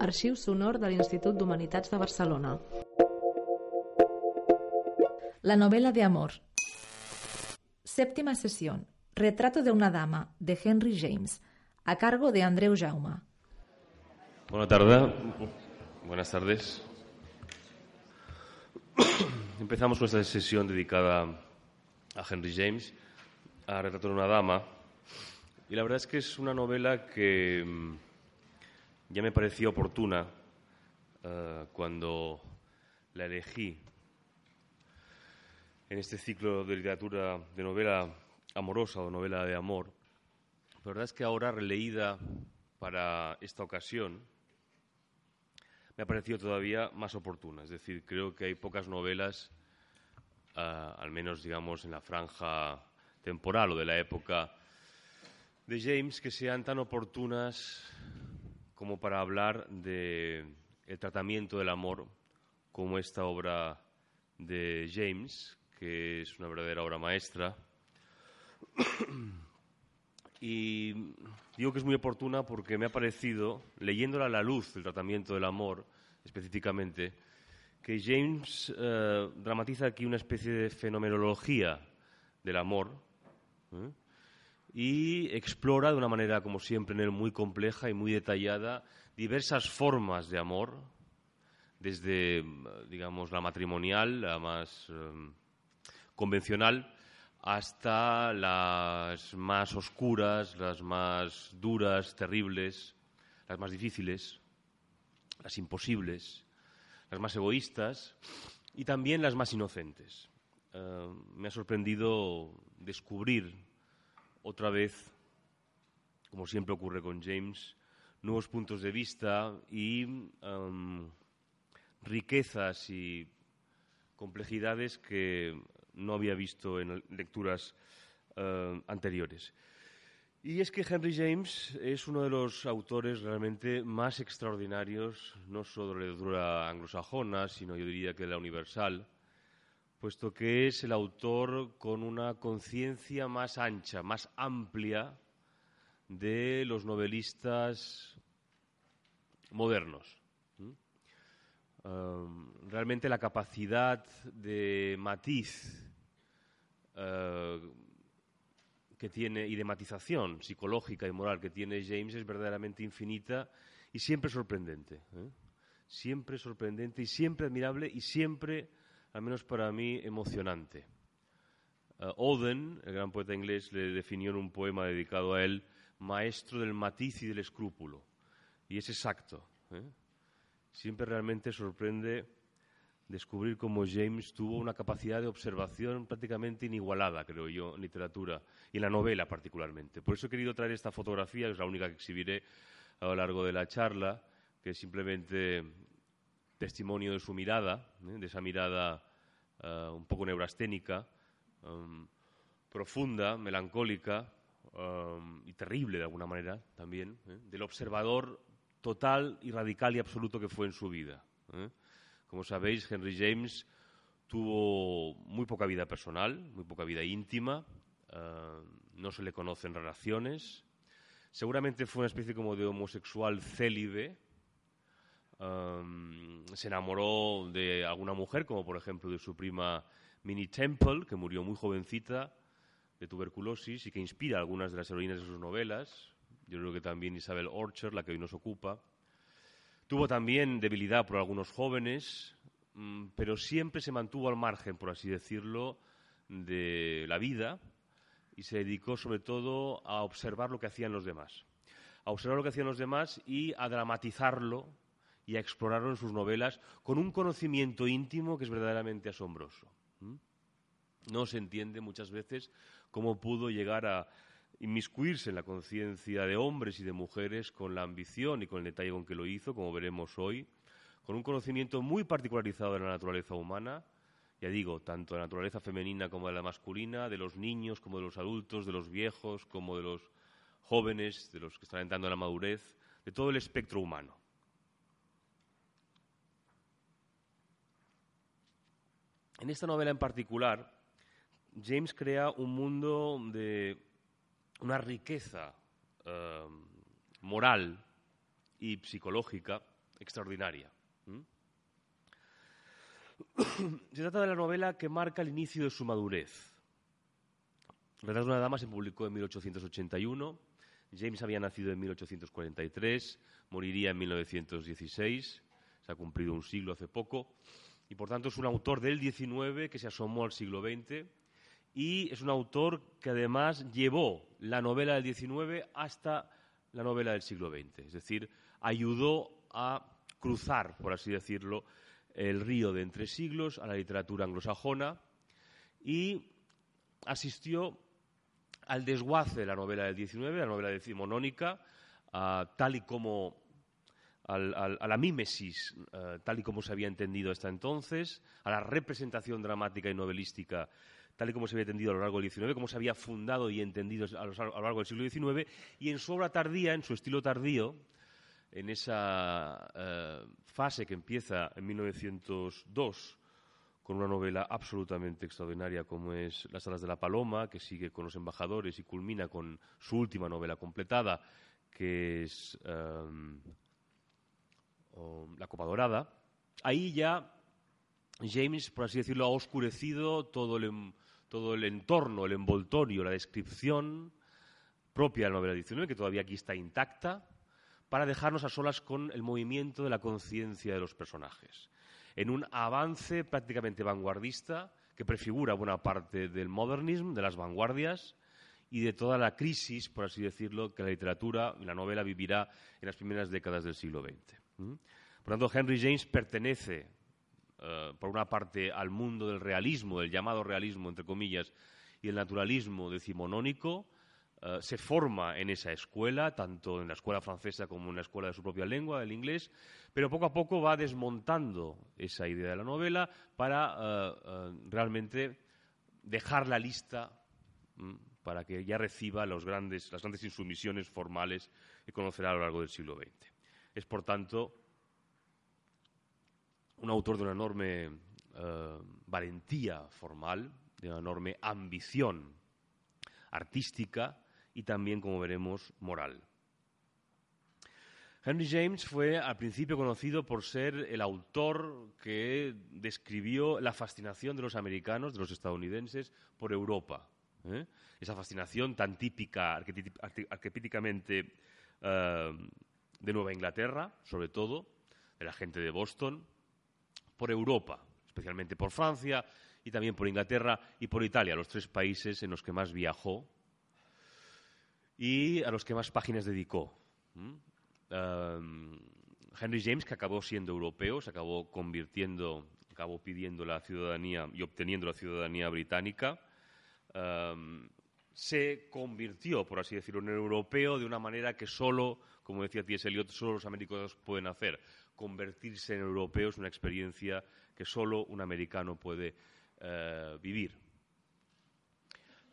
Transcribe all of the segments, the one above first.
Arxiu sonor de l'Institut d'Humanitats de Barcelona. La novela de amor. Séptima sesión. Retrato de una dama, de Henry James, a cargo de Andreu Jaume. Buenas tardes. Buenas tardes. Empezamos con esta sesión dedicada a Henry James, a Retrato de una dama. Y la verdad es que es una novela que mm, ya me parecía oportuna eh, cuando la elegí en este ciclo de literatura de novela amorosa o novela de amor. La verdad es que ahora releída para esta ocasión me ha parecido todavía más oportuna. Es decir, creo que hay pocas novelas, ah, al menos digamos en la franja temporal o de la época de James, que sean tan oportunas como para hablar de el tratamiento del amor, como esta obra de James, que es una verdadera obra maestra. Y digo que es muy oportuna porque me ha parecido, leyéndola a la luz del tratamiento del amor específicamente, que James eh, dramatiza aquí una especie de fenomenología del amor ¿eh? Y explora de una manera, como siempre en él, muy compleja y muy detallada diversas formas de amor, desde, digamos, la matrimonial, la más eh, convencional, hasta las más oscuras, las más duras, terribles, las más difíciles, las imposibles, las más egoístas y también las más inocentes. Eh, me ha sorprendido descubrir otra vez, como siempre ocurre con James, nuevos puntos de vista y em, riquezas y complejidades que no había visto en lecturas eh, anteriores. Y es que Henry James es uno de los autores realmente más extraordinarios, no solo de la literatura anglosajona, sino yo diría que de la universal, puesto que es el autor con una conciencia más ancha, más amplia de los novelistas modernos. Realmente la capacidad de matiz uh, que tiene y de matización psicológica y moral que tiene James es verdaderamente infinita y siempre sorprendente. ¿eh? Siempre sorprendente y siempre admirable y siempre, al menos para mí, emocionante. Uh, Oden, el gran poeta inglés, le definió en un poema dedicado a él, maestro del matiz y del escrúpulo. Y es exacto. ¿eh? Siempre realmente sorprende descubrir cómo James tuvo una capacidad de observación prácticamente inigualada, creo yo, en literatura y en la novela particularmente. Por eso he querido traer esta fotografía, que es la única que exhibiré a lo largo de la charla, que es simplemente testimonio de su mirada, ¿eh? de esa mirada uh, un poco neurasténica, um, profunda, melancólica um, y terrible de alguna manera también, ¿eh? del observador total y radical y absoluto que fue en su vida. ¿eh? Como sabéis, Henry James tuvo muy poca vida personal, muy poca vida íntima, uh, no se le conocen relaciones. Seguramente fue una especie como de homosexual célibe. Um, se enamoró de alguna mujer, como por ejemplo de su prima Minnie Temple, que murió muy jovencita de tuberculosis y que inspira algunas de las heroínas de sus novelas. Yo creo que también Isabel Orchard, la que hoy nos ocupa. Tuvo también debilidad por algunos jóvenes, mm, pero siempre se mantuvo al margen, por así decirlo, de la vida y se dedicó sobre todo a observar lo que hacían los demás. A observar lo que hacían los demás y a dramatizarlo y a explorarlo en sus novelas con un conocimiento íntimo que es verdaderamente asombroso. No se entiende muchas veces cómo pudo llegar a inmiscuirse en la conciencia de hombres y de mujeres con la ambición y con el detalle con que lo hizo, como veremos hoy, con un conocimiento muy particularizado de la naturaleza humana, ya digo, tanto de la naturaleza femenina como de la masculina, de los niños como de los adultos, de los viejos como de los jóvenes, de los que están entrando en la madurez, de todo el espectro humano. En esta novela en particular, James crea un mundo de una riqueza eh, moral y psicológica extraordinaria. Se trata de la novela que marca el inicio de su madurez. Retrato de una dama se publicó en 1881. James había nacido en 1843, moriría en 1916. Se ha cumplido un siglo hace poco. Y por tanto es un autor del XIX que se asomó al siglo XX y es un autor que además llevó la novela del XIX hasta la novela del siglo XX. Es decir, ayudó a cruzar, por así decirlo, el río de entre siglos a la literatura anglosajona y asistió al desguace de la novela del XIX, la novela decimonónica, tal y como a la mímesis, eh, tal y como se había entendido hasta entonces, a la representación dramática y novelística tal y como se había entendido a lo largo del XIX, como se había fundado y entendido a lo largo del siglo XIX, y en su obra tardía, en su estilo tardío, en esa eh, fase que empieza en 1902 con una novela absolutamente extraordinaria como es Las alas de la paloma, que sigue con los embajadores y culmina con su última novela completada, que es eh, La Copa Dorada. Ahí ya James, por así decirlo, ha oscurecido todo el, em, todo el entorno, el envoltorio, la descripción propia de la novela 19, que todavía aquí está intacta, para dejarnos a solas con el movimiento de la conciencia de los personajes. En un avance prácticamente vanguardista que prefigura buena parte del modernismo, de las vanguardias y de toda la crisis, por así decirlo, que la literatura y la novela vivirá en las primeras décadas del siglo XX. Por lo tanto, Henry James pertenece eh, por una parte, al mundo del realismo, del llamado realismo, entre comillas, y el naturalismo decimonónico, eh, se forma en esa escuela, tanto en la escuela francesa como en la escuela de su propia lengua, el inglés, pero poco a poco va desmontando esa idea de la novela para eh, realmente dejar la lista para que ya reciba las grandes insumisiones formales que conocerá a lo largo del siglo XX. Es, por tanto, un autor de una enorme eh, valentía formal, de una enorme ambición artística y también, como veremos, moral. Henry James fue al principio conocido por ser el autor que describió la fascinación de los americanos, de los estadounidenses, por Europa. ¿eh? Esa fascinación tan típica, arquetípicamente, eh, de Nueva Inglaterra, sobre todo, de la gente de Boston, por Europa, especialmente por Francia y también por Inglaterra y por Italia, los tres países en los que más viajó y a los que más páginas dedicó. Henry James, que acabó siendo europeo, se acabó convirtiendo, acabó pidiendo la ciudadanía y obteniendo la ciudadanía británica, se convirtió, por así decirlo, en europeo de una manera que solo, como decía T.S. Eliot, solo los americanos pueden hacer, convertirse en europeo es una experiencia que solo un americano puede eh, vivir.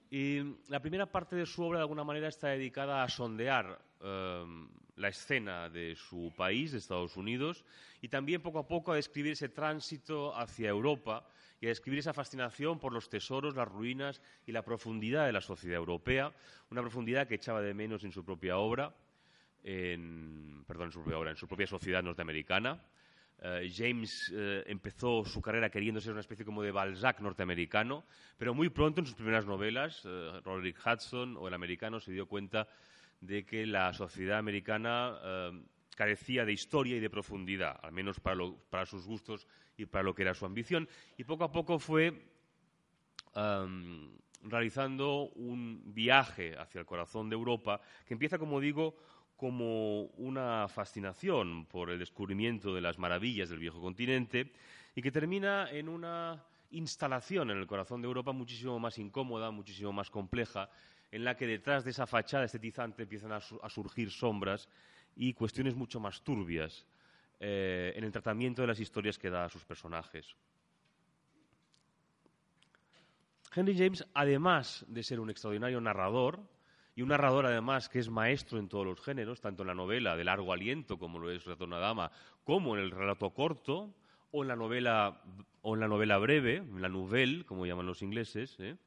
Y la primera parte de su obra, de alguna manera, está dedicada a sondear eh, la escena de su país, de Estados Unidos, y también poco a poco a describir ese tránsito hacia Europa y a describir esa fascinación por los tesoros, las ruinas y la profundidad de la sociedad europea, una profundidad que echaba de menos en su propia obra en, perdón, en su propia en su propia sociedad norteamericana. Eh, James eh, empezó su carrera queriendo ser una especie como de Balzac norteamericano, pero muy pronto en sus primeras novelas, uh, Roderick Hudson o El americano, se dio cuenta de que la sociedad americana carecía de historia y de profundidad, al menos para, sus gustos y para lo que era su ambición, y poco a poco fue realizando un viaje hacia el corazón de Europa que empieza, como digo, como una fascinación por el descubrimiento de las maravillas del viejo continente y que termina en una instalación en el corazón de Europa muchísimo más incómoda, muchísimo más compleja, en la que detrás de esa fachada estetizante empiezan a, surgir sombras y cuestiones mucho más turbias eh, en el tratamiento de las historias que da a sus personajes. Henry James, además de ser un extraordinario narrador, y un narrador además que es maestro en todos los géneros, tanto en la novela de largo aliento como lo es Retorno Dama, como en el relato corto, o en la novela, o en la novela breve, en la nouvelle, como llaman los ingleses. ¿eh?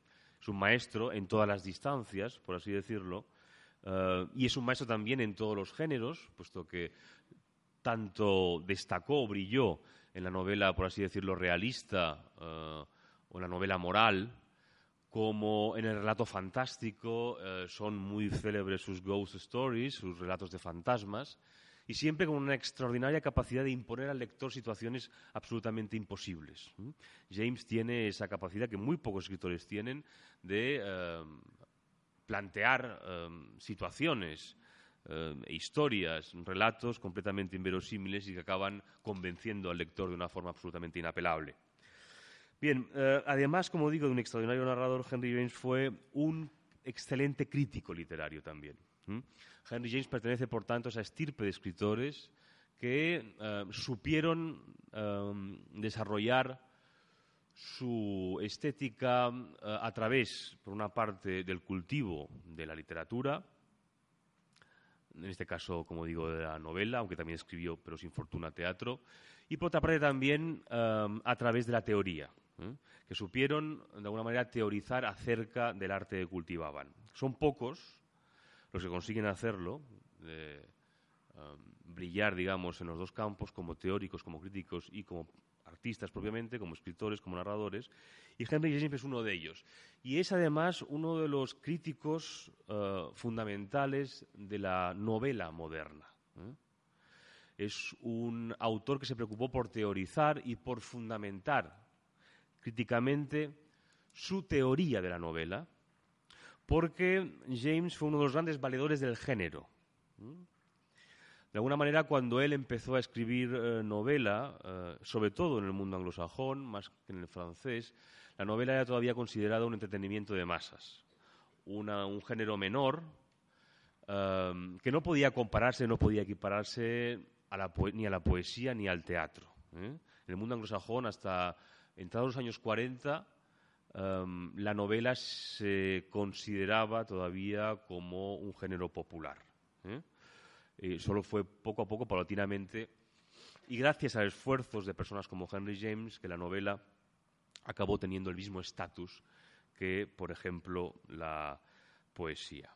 Es un maestro en todas las distancias, por así decirlo, eh, y es un maestro también en todos los géneros, puesto que tanto destacó, brilló en la novela, por así decirlo, realista eh, o en la novela moral, como en el relato fantástico son muy célebres sus ghost stories, sus relatos de fantasmas, y siempre con una extraordinaria capacidad de imponer al lector situaciones absolutamente imposibles. James tiene esa capacidad que muy pocos escritores tienen de eh, plantear eh, situaciones, eh, historias, relatos completamente inverosímiles y que acaban convenciendo al lector de una forma absolutamente inapelable. Bien, además, como digo, de un extraordinario narrador, Henry James fue un excelente crítico literario también. Henry James pertenece, por tanto, a esa estirpe de escritores que eh, supieron eh, desarrollar su estética eh, a través, por una parte, del cultivo de la literatura, en este caso, como digo, de la novela, aunque también escribió, pero sin fortuna, teatro, y por otra parte también a través de la teoría, que supieron, de alguna manera, teorizar acerca del arte que cultivaban. Son pocos los que consiguen hacerlo, um, brillar, digamos, en los dos campos, como teóricos, como críticos y como artistas propiamente, como escritores, como narradores, y Henry James es uno de ellos. Y es además uno de los críticos uh, fundamentales de la novela moderna. ¿eh? Es un autor que se preocupó por teorizar y por fundamentar críticamente su teoría de la novela, porque James fue uno de los grandes valedores del género. De alguna manera, cuando él empezó a escribir eh, novela, eh, sobre todo en el mundo anglosajón, más que en el francés, la novela era todavía considerada un entretenimiento de masas, un género menor eh, que no podía compararse, no podía equipararse ni a la poesía ni al teatro. En el mundo anglosajón, hasta entrados los años 40, Em, la novela se consideraba todavía como un género popular. ¿eh? solo fue poco a poco, paulatinamente, y gracias a esfuerzos de personas como Henry James, que la novela acabó teniendo el mismo estatus que, por ejemplo, la poesía.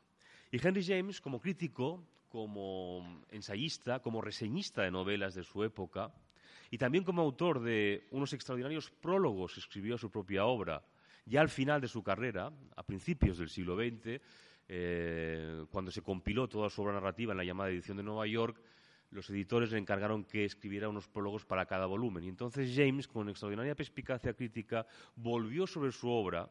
Y Henry James, como crítico, como ensayista, como reseñista de novelas de su época, y también como autor de unos extraordinarios prólogos, escribió su propia obra, ya al final de su carrera, a principios del siglo XX, eh, cuando se compiló toda su obra narrativa en la llamada edición de Nueva York, los editores le encargaron que escribiera unos prólogos para cada volumen. Y entonces James, con extraordinaria perspicacia crítica, volvió sobre su obra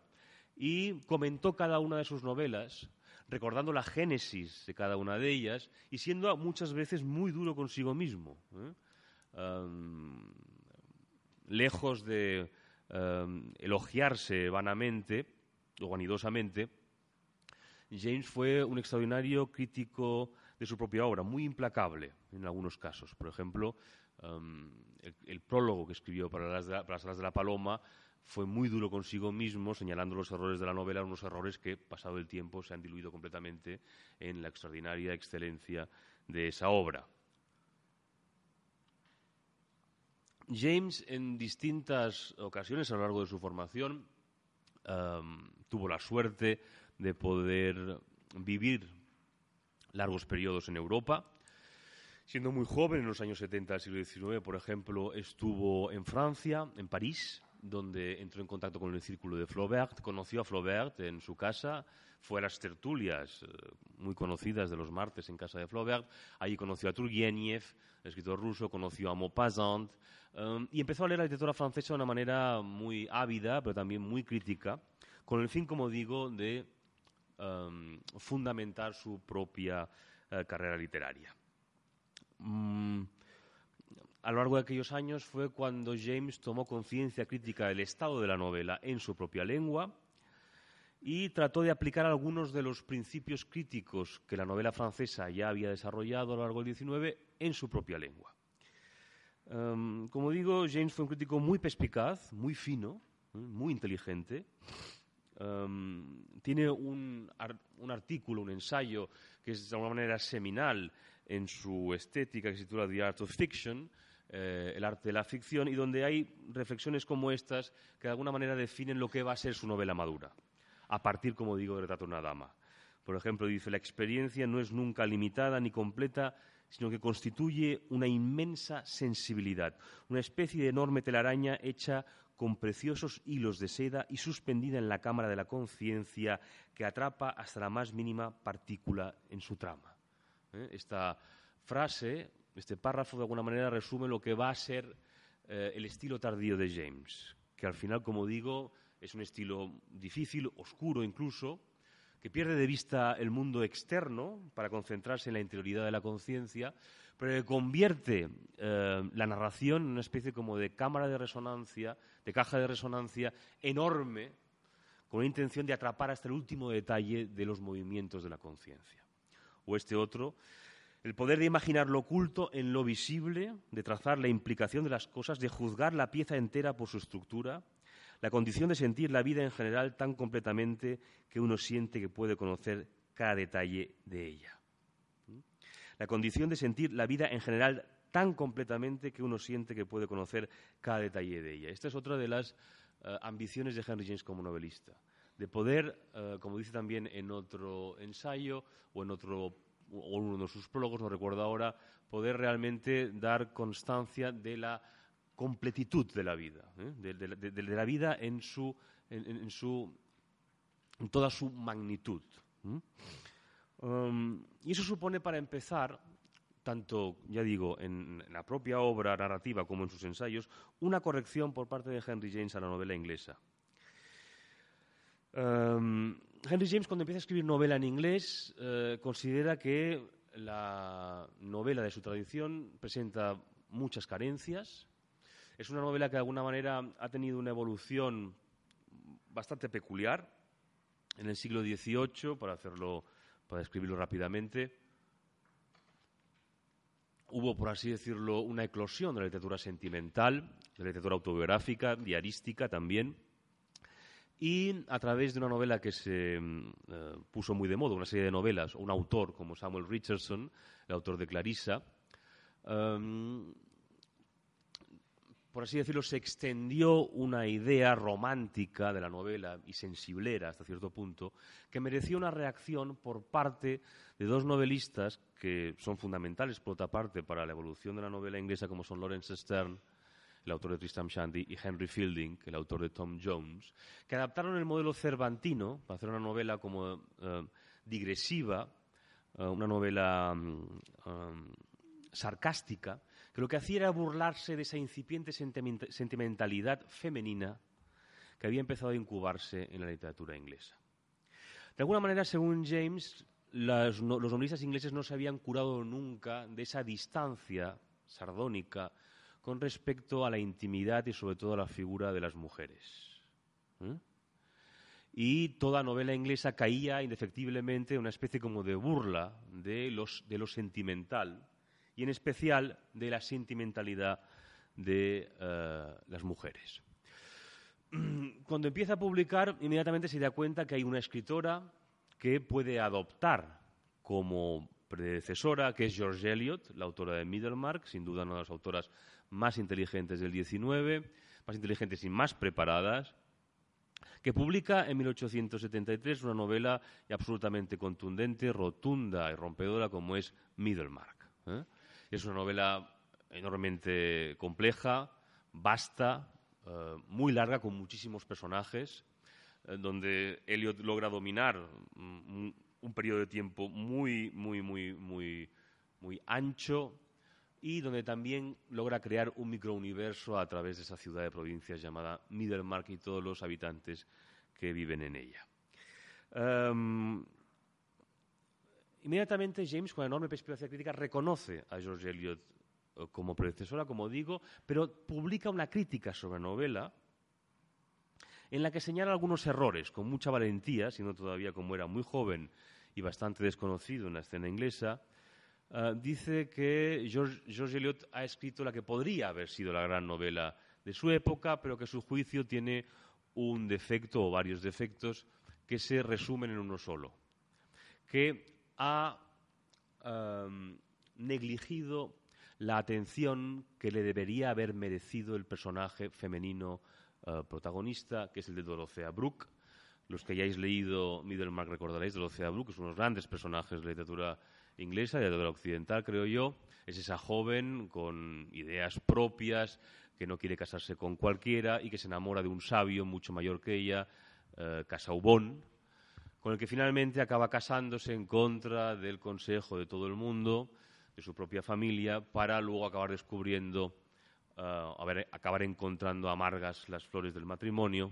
y comentó cada una de sus novelas, recordando la génesis de cada una de ellas y siendo muchas veces muy duro consigo mismo. ¿eh? lejos de elogiarse vanamente o vanidosamente, James fue un extraordinario crítico de su propia obra, muy implacable en algunos casos. Por ejemplo, em, el, prólogo que escribió para las, para las Alas de la Paloma fue muy duro consigo mismo, señalando los errores de la novela, unos errores que, pasado el tiempo, se han diluido completamente en la extraordinaria excelencia de esa obra. James, en distintas ocasiones a lo largo de su formación, tuvo la suerte de poder vivir largos periodos en Europa. Siendo muy joven, en los años 70 del siglo XIX, por ejemplo, estuvo en Francia, en París, donde entró en contacto con el círculo de Flaubert, conoció a Flaubert en su casa, fue a las tertulias eh, muy conocidas de los martes en casa de Flaubert, allí conoció a Turgenev, escritor ruso, conoció a Maupassant, um, y empezó a leer la literatura francesa de una manera muy ávida, pero también muy crítica, con el fin, como digo, de um, fundamentar su propia eh, carrera literaria. Mm, a lo largo de aquellos años fue cuando James tomó conciencia crítica del estado de la novela en su propia lengua y trató de aplicar algunos de los principios críticos que la novela francesa ya había desarrollado a lo largo del XIX en su propia lengua. Em, como digo, James fue un crítico muy perspicaz, muy fino, ¿eh? muy inteligente. Em, tiene un, artículo, un ensayo que es de alguna manera seminal en su estética que se titula The Art of Fiction, eh, el arte de la ficción, y donde hay reflexiones como estas que de alguna manera definen lo que va a ser su novela madura, a partir, como digo, de Retrato de una dama. Por ejemplo, dice, la experiencia no es nunca limitada ni completa, sino que constituye una inmensa sensibilidad, una especie de enorme telaraña hecha con preciosos hilos de seda y suspendida en la cámara de la conciencia que atrapa hasta la más mínima partícula en su trama. ¿Eh? Esta frase este párrafo de alguna manera resume lo que va a ser eh, el estilo tardío de James, que al final, como digo, es un estilo difícil, oscuro incluso, que pierde de vista el mundo externo para concentrarse en la interioridad de la conciencia, pero que convierte eh, la narración en una especie como de cámara de resonancia, de caja de resonancia enorme, con la intención de atrapar hasta el último detalle de los movimientos de la conciencia. O este otro, el poder de imaginar lo oculto en lo visible, de trazar la implicación de las cosas, de juzgar la pieza entera por su estructura, la condición de sentir la vida en general tan completamente que uno siente que puede conocer cada detalle de ella. La condición de sentir la vida en general tan completamente que uno siente que puede conocer cada detalle de ella. Esta es otra de las eh, ambiciones de Henry James como novelista, de poder, eh, como dice también en otro ensayo o en otro o uno de sus prólogos, no recuerdo ahora, poder realmente dar constancia de la completitud de la vida, ¿eh? de, la vida en, su, en, su, en toda su magnitud. Um, y eso supone, para empezar, tanto, ya digo, en la propia obra narrativa como en sus ensayos, una corrección por parte de Henry James a la novela inglesa. Um, Henry James, cuando empieza a escribir novela en inglés, eh, considera que la novela de su tradición presenta muchas carencias. Es una novela que de alguna manera ha tenido una evolución bastante peculiar en el siglo XVIII, para hacerlo, para describirlo rápidamente. Hubo, por así decirlo, una eclosión de la literatura sentimental, de la literatura autobiográfica, diarística también y a través de una novela que se eh, puso muy de moda, una serie de novelas, un autor como Samuel Richardson, el autor de Clarissa, em, por así decirlo, se extendió una idea romántica de la novela y sensiblera hasta cierto punto, que mereció una reacción por parte de dos novelistas que son fundamentales, por otra parte, para la evolución de la novela inglesa, como son Lawrence Stern el autor de Tristram Shandy, y Henry Fielding, el autor de Tom Jones, que adaptaron el modelo cervantino para hacer una novela como eh, digresiva, eh, una novela mm, um, sarcástica, que lo que hacía era burlarse de esa incipiente sentimentalidad femenina que había empezado a incubarse en la literatura inglesa. De alguna manera, según James, los novelistas ingleses no se habían curado nunca de esa distancia sardónica con respecto a la intimidad y sobre todo a la figura de las mujeres. ¿eh? Y toda novela inglesa caía indefectiblemente en una especie como de burla de, lo sentimental y en especial de la sentimentalidad de eh, las mujeres. Cuando empieza a publicar, inmediatamente se da cuenta que hay una escritora que puede adoptar como predecesora, que es George Eliot, la autora de Middlemark, sin duda una de las autoras más inteligentes del XIX, más inteligentes y más preparadas, que publica en 1873 una novela absolutamente contundente, rotunda y rompedora como es Middlemark. ¿eh? Es una novela enormemente compleja, vasta, eh, muy larga, con muchísimos personajes, eh, donde Eliot logra dominar un, un periodo de tiempo muy, muy, muy, muy, muy ancho, y donde también logra crear un microuniverso a través de esa ciudad de provincias llamada Middlemark y todos los habitantes que viven en ella. Em, inmediatamente James, con enorme perspicacia crítica, reconoce a George Eliot eh, como predecesora, como digo, pero publica una crítica sobre la novela en la que señala algunos errores con mucha valentía, siendo todavía como era muy joven y bastante desconocido en la escena inglesa. Eh, dice que George, Eliot ha escrito la que podría haber sido la gran novela de su época, pero que su juicio tiene un defecto o varios defectos que se resumen en uno solo, que ha negligido la atención que le debería haber merecido el personaje femenino eh, protagonista, que es el de Dorothea Brooke. Los que hayáis leído Middlemark recordaréis, Dorothea Brooke es uno de los grandes personajes de literatura inglesa, de la occidental, creo yo. Es esa joven con ideas propias, que no quiere casarse con cualquiera y que se enamora de un sabio mucho mayor que ella, eh, Casaubon, con el que finalmente acaba casándose en contra del consejo de todo el mundo, de su propia familia, para luego acabar descubriendo, eh, acabar encontrando amargas las flores del matrimonio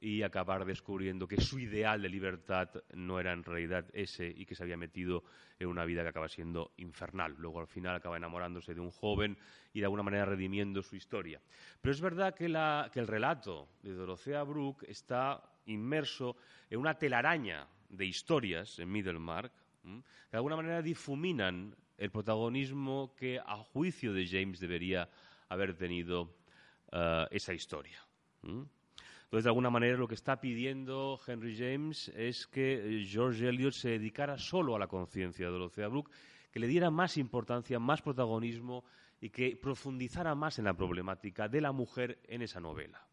y acabar descubriendo que su ideal de libertad no era en realidad ese y que se había metido en una vida que acaba siendo infernal. Luego al final acaba enamorándose de un joven y de alguna manera redimiendo su historia. Pero es verdad que, el relato de Dorothea Brooke está inmerso en una telaraña de historias en Middlemark que de alguna manera difuminan el protagonismo que a juicio de James debería haber tenido eh, esa historia. Entonces, de alguna manera, lo que está pidiendo Henry James es que George Eliot se dedicara solo a la conciencia de Dorothea Brooke, que le diera más importancia, más protagonismo y que profundizara más en la problemática de la mujer en esa novela.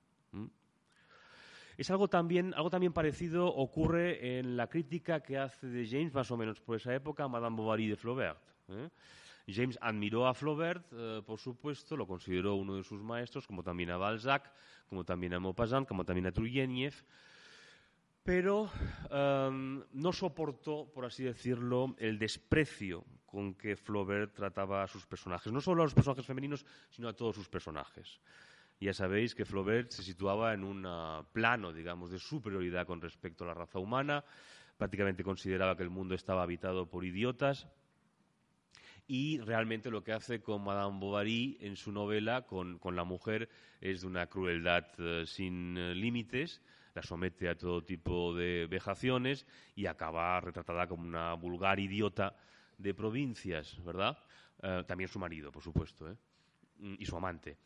Es algo también, algo también parecido ocurre en la crítica que hace de James, más o menos por esa época, Madame Bovary de Flaubert. ¿eh? James admiró a Flaubert, eh, por supuesto, lo consideró uno de sus maestros, como también a Balzac, como también a Maupassant, como también a Turgenev, pero em, no soportó, por así decirlo, el desprecio con que Flaubert trataba a sus personajes, no solo a los personajes femeninos, sino a todos sus personajes. Ya sabéis que Flaubert se situaba en un plano, digamos, de superioridad con respecto a la raza humana, prácticamente consideraba que el mundo estaba habitado por idiotas, y realmente lo que hace con Madame Bovary en su novela, con, la mujer, es de una crueldad eh, sin eh, límites, la somete a todo tipo de vejaciones y acaba retratada como una vulgar idiota de provincias, ¿verdad? Eh, también su marido, por supuesto, y su amante.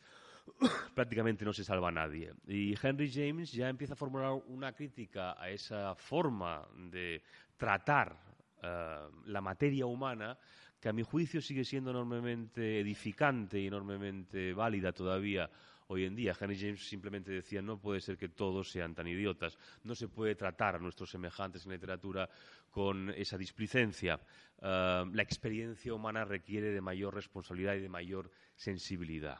Prácticamente no se salva a nadie. Y Henry James ya empieza a formular una crítica a esa forma de tratar la materia humana que a mi juicio sigue siendo enormemente edificante y enormemente válida todavía hoy en día. Henry James simplemente decía no puede ser que todos sean tan idiotas, no se puede tratar a nuestros semejantes en la literatura con esa displicencia. Ah, la experiencia humana requiere de mayor responsabilidad y de mayor sensibilidad.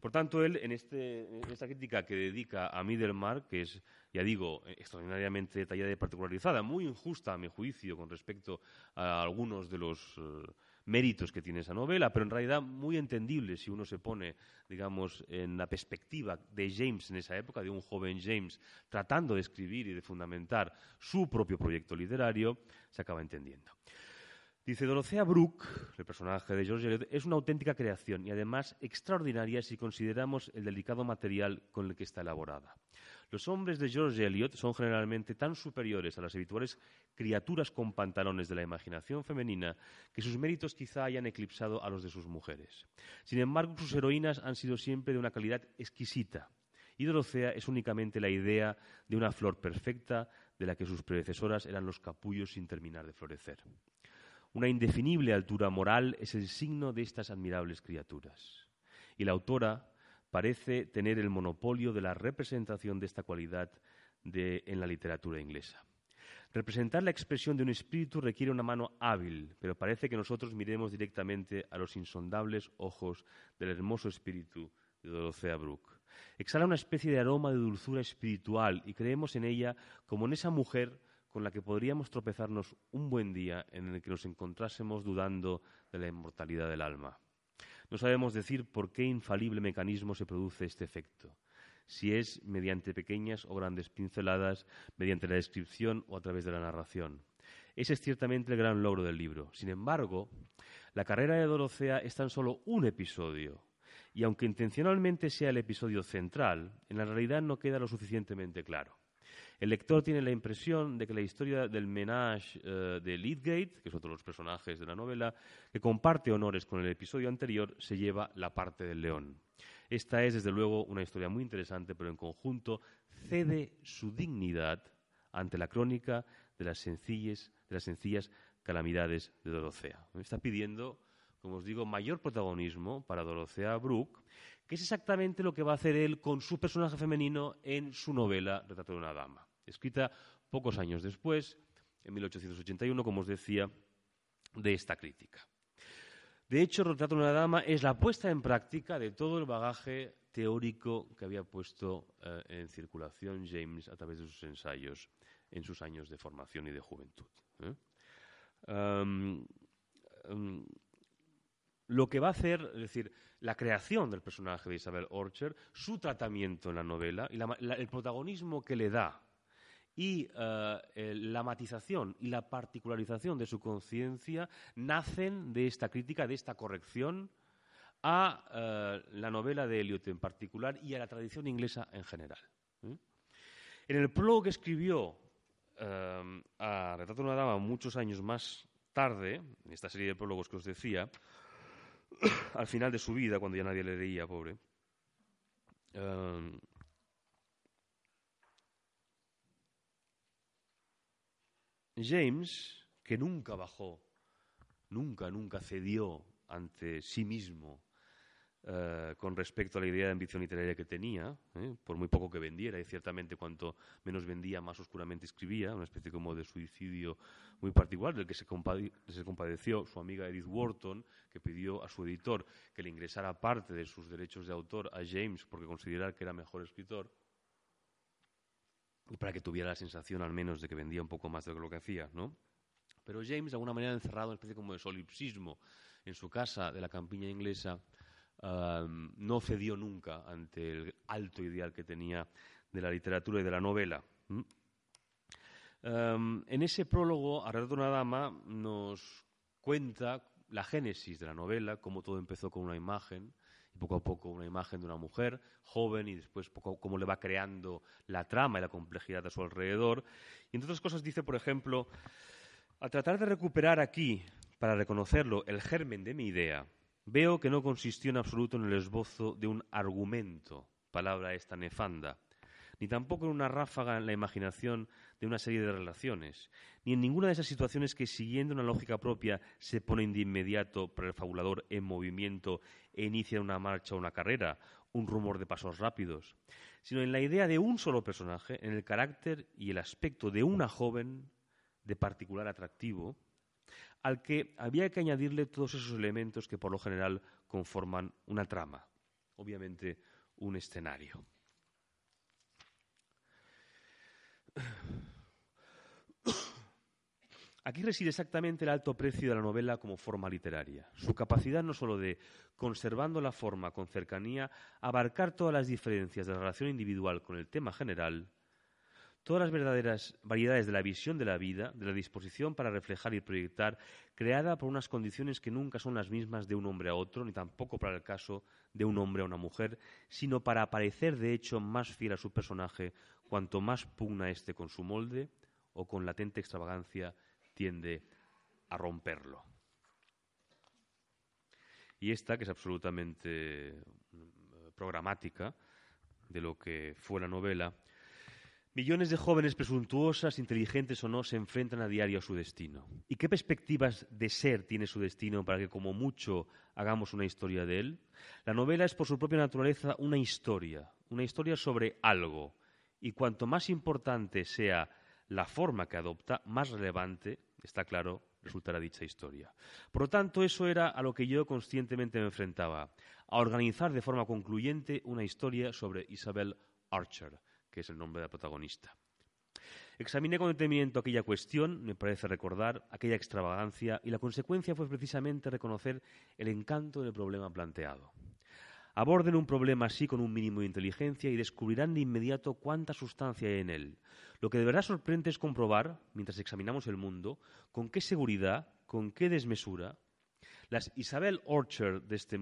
Por tanto, él este, en, esta crítica que dedica a Middlemark, que es, ya digo, extraordinariamente detallada y particularizada, muy injusta a mi juicio con respecto a algunos de los eh, méritos que tiene esa novela, pero en realidad muy entendible si uno se pone, digamos, en la perspectiva de James en esa época, de un joven James tratando de escribir y de fundamentar su propio proyecto literario, se acaba entendiendo. Dice Dorothea Brooke, el personaje de George Eliot, es una auténtica creación y además extraordinaria si consideramos el delicado material con el que está elaborada. Los hombres de George Eliot son generalmente tan superiores a las habituales criaturas con pantalones de la imaginación femenina que sus méritos quizá hayan eclipsado a los de sus mujeres. Sin embargo, sus heroínas han sido siempre de una calidad exquisita. Y Dorothea es únicamente la idea de una flor perfecta de la que sus predecesoras eran los capullos sin terminar de florecer. Una indefinible altura moral es el signo de estas admirables criaturas. Y la autora parece tener el monopolio de la representación de esta cualidad en la literatura inglesa. Representar la expresión de un espíritu requiere una mano hábil, pero parece que nosotros miremos directamente a los insondables ojos del hermoso espíritu de Dorothea Brooke. Exhala una especie de aroma de dulzura espiritual y creemos en ella como en esa mujer con la que podríamos tropezarnos un buen día en el que nos encontrásemos dudando de la inmortalidad del alma. No sabemos decir por qué infalible mecanismo se produce este efecto, si es mediante pequeñas o grandes pinceladas, mediante la descripción o a través de la narración. Ese es ciertamente el gran logro del libro. Sin embargo, la carrera de Dorothea es tan solo un episodio y aunque intencionalmente sea el episodio central, en la realidad no queda lo suficientemente claro. El lector tiene la impresión de que la historia del menage eh, de Lydgate, que es otro de los personajes de la novela, que comparte honores con el episodio anterior, se lleva la parte del león. Esta es, desde luego, una historia muy interesante, pero en conjunto cede su dignidad ante la crónica de las, sencillas, de las sencillas calamidades de Dorothea. Está pidiendo, como os digo, mayor protagonismo para Dorothea Brooke, que es exactamente lo que va a hacer él con su personaje femenino en su novela Retrato de una dama escrita pocos años después, en 1881, como os decía, de esta crítica. De hecho, Retrato de una dama es la puesta en práctica de todo el bagaje teórico que había puesto eh, en circulación James a través de sus ensayos en sus años de formación y de juventud. ¿eh? lo que va a hacer, es decir, la creación del personaje de Isabel Orchard, su tratamiento en la novela y el protagonismo que le da y eh, la matización y la particularización de su conciencia nacen de esta crítica, de esta corrección a eh, la novela de Eliot en particular y a la tradición inglesa en general. En el prólogo que escribió eh, a Retrato de una dama muchos años más tarde, en esta serie de prólogos que os decía, al final de su vida, cuando ya nadie le leía, pobre, James, que nunca bajó, nunca, nunca cedió ante sí mismo eh, con respecto a la idea de ambición literaria que tenía, ¿eh? por muy poco que vendiera, y ciertamente cuanto menos vendía, más oscuramente escribía, una especie como de suicidio muy particular, del que se, se compadeció su amiga Edith Wharton, que pidió a su editor que le ingresara parte de sus derechos de autor a James porque consideraba que era mejor escritor y para que tuviera la sensación al menos de que vendía un poco más de lo que hacía, ¿no? Pero James, de alguna manera encerrado en una especie como de solipsismo en su casa de la campiña inglesa, no cedió nunca ante el alto ideal que tenía de la literatura y de la novela. en ese prólogo, Alrededor de una dama nos cuenta la génesis de la novela, cómo todo empezó con una imagen, y poco a poco una imagen de una mujer joven y después poco cómo le va creando la trama y la complejidad a su alrededor. Y entre otras cosas dice, por ejemplo, al tratar de recuperar aquí, para reconocerlo, el germen de mi idea, veo que no consistió en absoluto en el esbozo de un argumento, palabra esta nefanda, ni tampoco en una ráfaga en la imaginación de una serie de relaciones, ni en ninguna de esas situaciones que, siguiendo una lógica propia, se ponen de inmediato para el fabulador en movimiento inicia una marcha o una carrera, un rumor de pasos rápidos, sino en la idea de un solo personaje, en el carácter y el aspecto de una joven de particular atractivo, al que había que añadirle todos esos elementos que por lo general conforman una trama, obviamente un escenario. Aquí reside exactamente el alto precio de la novela como forma literaria. Su capacidad no solo de, conservando la forma con cercanía, abarcar todas las diferencias de la relación individual con el tema general, todas las verdaderas variedades de la visión de la vida, de la disposición para reflejar y proyectar, creada por unas condiciones que nunca son las mismas de un hombre a otro, ni tampoco para el caso de un hombre a una mujer, sino para parecer de hecho más fiel a su personaje cuanto más pugna éste con su molde o con latente extravagancia tiende a romperlo. Y esta, que es absolutamente mm, programática de lo que fue la novela, Millones de jóvenes presuntuosas, inteligentes o no, se enfrentan a diario a su destino. ¿Y qué perspectivas de ser tiene su destino para que, como mucho, hagamos una historia de él? La novela es, por su propia naturaleza, una historia, una historia sobre algo. Y cuanto más importante sea la forma que adopta, más relevante está claro, resultará dicha historia. Por lo tanto, eso era a lo que yo conscientemente me enfrentaba, a organizar de forma concluyente una historia sobre Isabel Archer, que es el nombre de la protagonista. Examiné con detenimiento aquella cuestión, me parece recordar, aquella extravagancia, y la consecuencia fue precisamente reconocer el encanto del problema planteado. Aborden un problema así con un mínimo de inteligencia y descubrirán de inmediato cuánta sustancia hay en él. Lo que de verdad sorprende es comprobar, mientras examinamos el mundo, con qué seguridad, con qué desmesura, las Isabel Orchard de este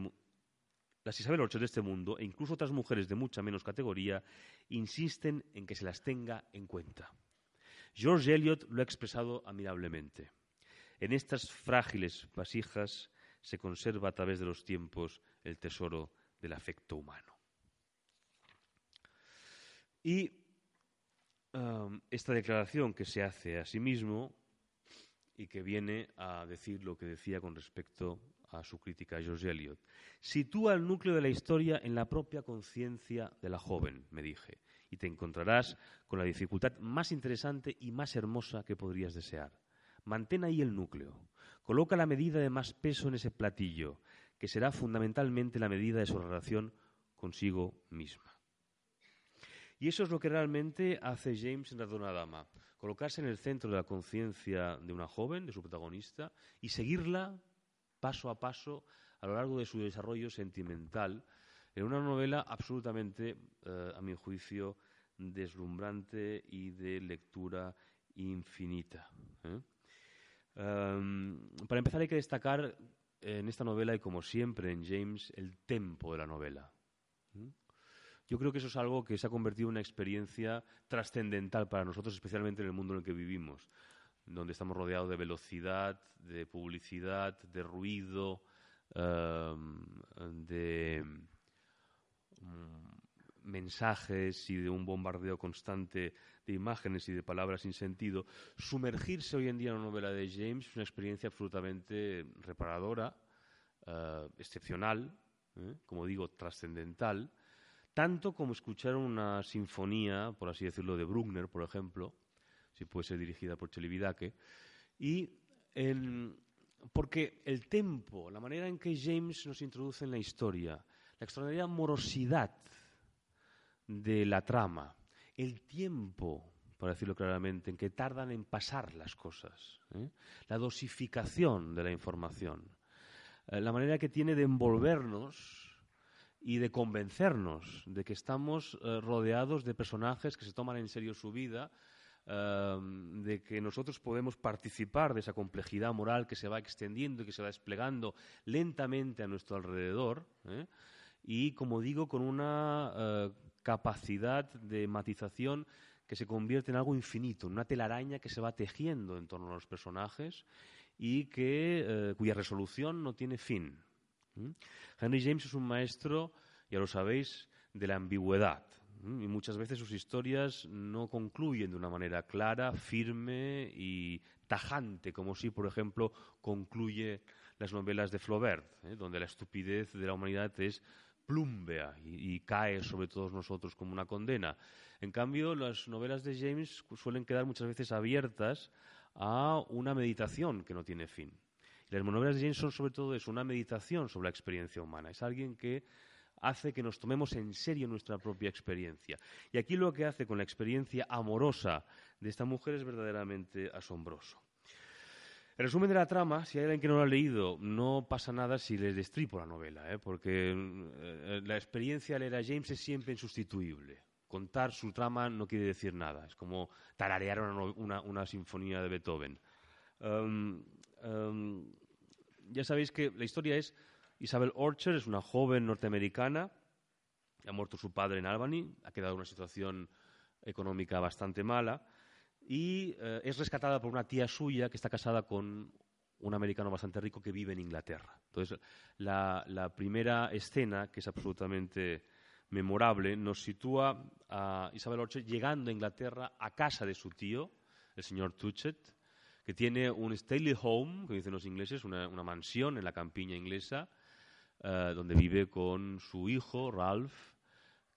las Isabel de este mundo, e incluso otras mujeres de mucha menos categoría, insisten en que se las tenga en cuenta. George Eliot lo ha expresado admirablemente. En estas frágiles vasijas se conserva a través de los tiempos el tesoro del afecto humano. Y um, esta declaración que se hace a sí mismo y que viene a decir lo que decía con respecto a su crítica a George Eliot. Sitúa el núcleo de la historia en la propia conciencia de la joven, me dije, y te encontrarás con la dificultad más interesante y más hermosa que podrías desear. Mantén ahí el núcleo. Coloca la medida de más peso en ese platillo, que será fundamentalmente la medida de su relación consigo misma. Y eso es lo que realmente hace James en La Dama, colocarse en el centro de la conciencia de una joven, de su protagonista, y seguirla paso a paso a lo largo de su desarrollo sentimental, en una novela absolutamente, eh, a mi juicio, deslumbrante y de lectura infinita. ¿eh? Em, para empezar hay que destacar en esta novela y como siempre en James el tempo de la novela. Yo creo que eso es algo que se ha convertido en una experiencia trascendental para nosotros, especialmente en el mundo en el que vivimos, donde estamos rodeados de velocidad, de publicidad, de ruido, em, de mm, mensajes y de un bombardeo constante de imágenes y de palabras sin sentido. Sumergirse hoy en día en una novela de James es una experiencia absolutamente reparadora, eh, excepcional, ¿eh? como digo, trascendental tanto como escuchar una sinfonía, por así decirlo, de Bruckner, por ejemplo, si puede ser dirigida por Chelividake, y porque el tempo, la manera en que James nos introduce en la historia, la extraordinaria morosidad de la trama, el tiempo, por decirlo claramente, en que tardan en pasar las cosas, ¿eh? la dosificación de la información, eh, la manera que tiene de envolvernos y de convencernos de que estamos eh, rodeados de personajes que se toman en serio su vida, de que nosotros podemos participar de esa complejidad moral que se va extendiendo y que se va desplegando lentamente a nuestro alrededor, y, como digo, con una capacidad de matización que se convierte en algo infinito, en una telaraña que se va tejiendo en torno a los personajes y que, cuya resolución no tiene fin. Henry James es un maestro, ya lo sabéis, de la ambigüedad. Y muchas veces sus historias no concluyen de una manera clara, firme y tajante, como si, por ejemplo, concluye las novelas de Flaubert, ¿eh? donde la estupidez de la humanidad es plúmbea y, cae sobre todos nosotros como una condena. En cambio, las novelas de James suelen quedar muchas veces abiertas a una meditación que no tiene fin. Las monovelas de James son sobre todo eso, una meditación sobre la experiencia humana. Es alguien que hace que nos tomemos en serio nuestra propia experiencia. Y aquí lo que hace con la experiencia amorosa de esta mujer es verdaderamente asombroso. El resumen de la trama, si hay alguien que no lo ha leído, no pasa nada si les destripo la novela, ¿eh? porque eh, la experiencia de leer a James es siempre insustituible. Contar su trama no quiere decir nada, es como tararear una, sinfonía de Beethoven. Um, um, ya sabéis que la historia es Isabel Orchard, es una joven norteamericana, ha muerto su padre en Albany, ha quedado en una situación económica bastante mala y eh, es rescatada por una tía suya que está casada con un americano bastante rico que vive en Inglaterra. Entonces, la, primera escena, que es absolutamente memorable, nos sitúa a Isabel Orchard llegando a Inglaterra a casa de su tío, el señor Tuchet, que tiene un stately home, que dicen los ingleses, una, mansión en la campiña inglesa, eh, donde vive con su hijo, Ralph,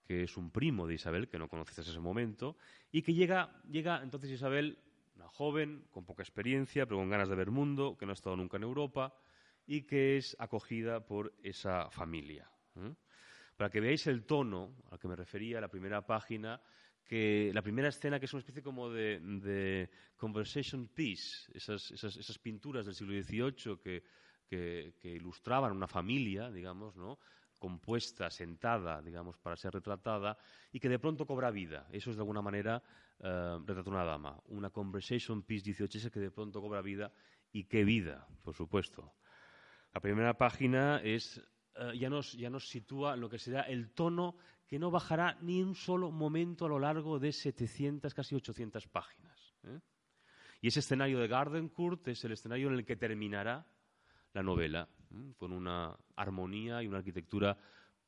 que es un primo de Isabel, que no conoces en ese momento, y que llega, llega entonces Isabel, una joven, con poca experiencia, pero con ganas de ver mundo, que no ha estado nunca en Europa, y que es acogida por esa familia. Para que veáis el tono al que me refería, la primera página que la primera escena, que es una especie como de, conversation piece, esas, pinturas del siglo XVIII que, ilustraban una familia, digamos, ¿no? Compuesta, sentada, digamos, para ser retratada, y que de pronto cobra vida. Eso es de alguna manera eh, una dama. Una conversation piece 18 que de pronto cobra vida, y qué vida, por supuesto. La primera página es eh, ya, nos, ya nos sitúa lo que será el tono que no bajará ni un solo momento a lo largo de 700, casi 800 páginas. ¿eh? Y ese escenario de Gardencourt es el escenario en el que terminará la novela, con una armonía y una arquitectura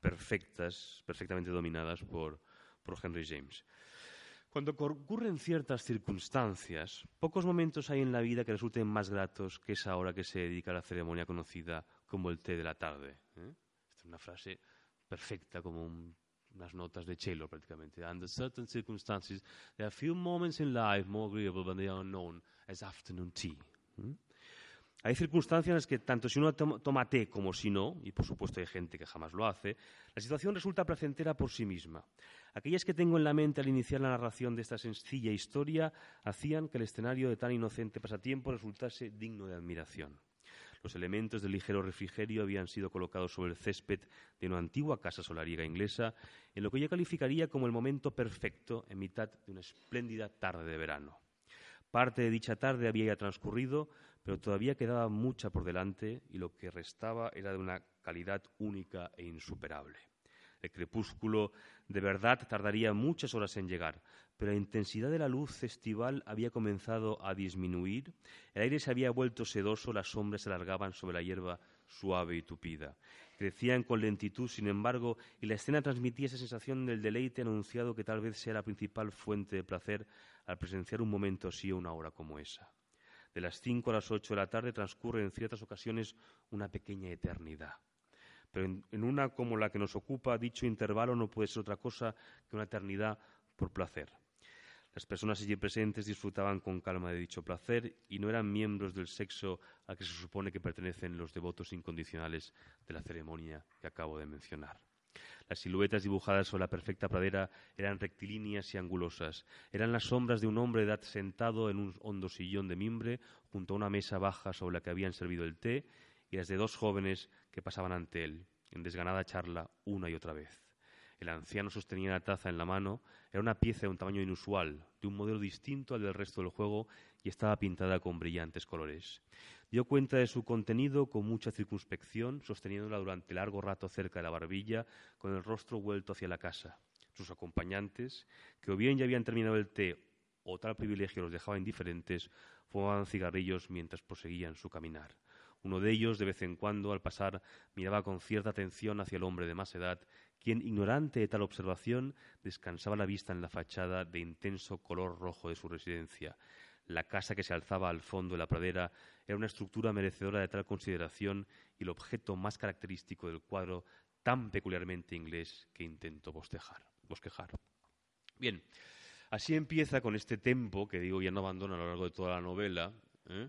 perfectas, perfectamente dominadas por, por Henry James. Cuando ocurren ciertas circunstancias, pocos momentos hay en la vida que resulten más gratos que esa hora que se dedica a la ceremonia conocida como el té de la tarde. ¿eh? Esta es una frase perfecta, como unas notas de cello prácticamente. Under certain circumstances, there are few moments in life more agreeable than they are known as afternoon tea. ¿eh? Hay circunstancias en las que tanto si uno toma té como si no, y por supuesto hay gente que jamás lo hace, la situación resulta placentera por sí misma. Aquellas que tengo en la mente al iniciar la narración de esta sencilla historia hacían que el escenario de tan inocente pasatiempo resultase digno de admiración. Los elementos del ligero refrigerio habían sido colocados sobre el césped de una antigua casa solariega inglesa, en lo que yo calificaría como el momento perfecto en mitad de una espléndida tarde de verano. Parte de dicha tarde había ya transcurrido, pero todavía quedaba mucha por delante y lo que restaba era de una calidad única e insuperable. El crepúsculo de verdad tardaría muchas horas en llegar, pero la intensidad de la luz estival había comenzado a disminuir, el aire se había vuelto sedoso, las sombras se alargaban sobre la hierba suave y tupida. Crecían con lentitud, sin embargo, y la escena transmitía esa sensación del deleite anunciado que tal vez sea la principal fuente de placer al presenciar un momento así o una hora como esa. De las cinco a las ocho de la tarde transcurre en ciertas ocasiones una pequeña eternidad. Pero en, una como la que nos ocupa, dicho intervalo no puede ser otra cosa que una eternidad por placer. Las personas allí presentes disfrutaban con calma de dicho placer y no eran miembros del sexo al que se supone que pertenecen los devotos incondicionales de la ceremonia que acabo de mencionar. Las siluetas dibujadas sobre la perfecta pradera eran rectilíneas y angulosas. Eran las sombras de un hombre de edad sentado en un hondo sillón de mimbre junto a una mesa baja sobre la que habían servido el té y las de dos jóvenes que pasaban ante él, en desganada charla una y otra vez. El anciano sostenía la taza en la mano, era una pieza de un tamaño inusual, de un modelo distinto al del resto del juego y estaba pintada con brillantes colores. Dio cuenta de su contenido con mucha circunspección, sosteniéndola durante largo rato cerca de la barbilla, con el rostro vuelto hacia la casa. Sus acompañantes, que o bien ya habían terminado el té o tal privilegio los dejaba indiferentes, fumaban cigarrillos mientras proseguían su caminar. Uno de ellos, de vez en cuando, al pasar, miraba con cierta atención hacia el hombre de más edad, quien, ignorante de tal observación, descansaba la vista en la fachada de intenso color rojo de su residencia, la casa que se alzaba al fondo de la pradera era una estructura merecedora de tal consideración y el objeto más característico del cuadro tan peculiarmente inglés que intento bosquejar. Bien, así empieza con este tempo que digo ya no abandona a lo largo de toda la novela. ¿eh?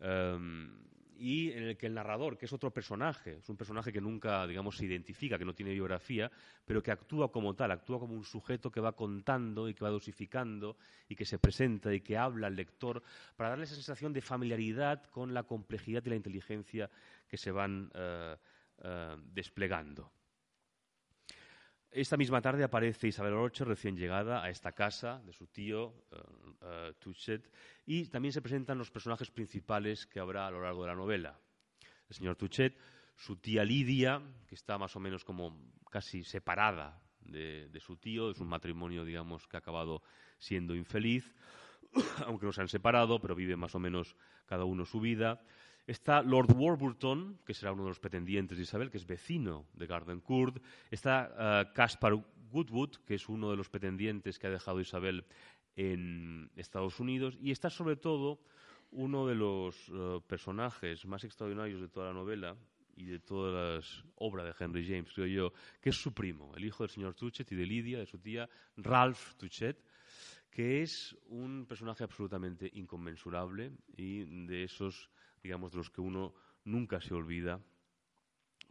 Em, y en el que el narrador, que es otro personaje, es un personaje que nunca, digamos, se identifica, que no tiene biografía, pero que actúa como tal, actúa como un sujeto que va contando y que va dosificando y que se presenta y que habla al lector para darle esa sensación de familiaridad con la complejidad y la inteligencia que se van eh, eh, desplegando. Esta misma tarde aparece Isabel Orcher, recién llegada a esta casa de su tío, uh, Touchet, y también se presentan los personajes principales que habrá a lo largo de la novela. El señor Touchet, su tía Lidia, que está más o menos como casi separada de, de su tío, es un matrimonio, digamos, que ha acabado siendo infeliz, aunque no se han separado, pero viven más o menos cada uno su vida. Está Lord Warburton, que será uno de los pretendientes de Isabel, que es vecino de Gardencourt. Está eh, Caspar Goodwood, que es uno de los pretendientes que ha dejado Isabel en Estados Unidos. Y está sobre todo uno de los eh, personajes más extraordinarios de toda la novela y de todas las obras de Henry James, creo yo, que es su primo, el hijo del señor Tuchet y de Lidia, de su tía, Ralph Tuchet, que es un personaje absolutamente inconmensurable y de esos digamos, de los que uno nunca se olvida,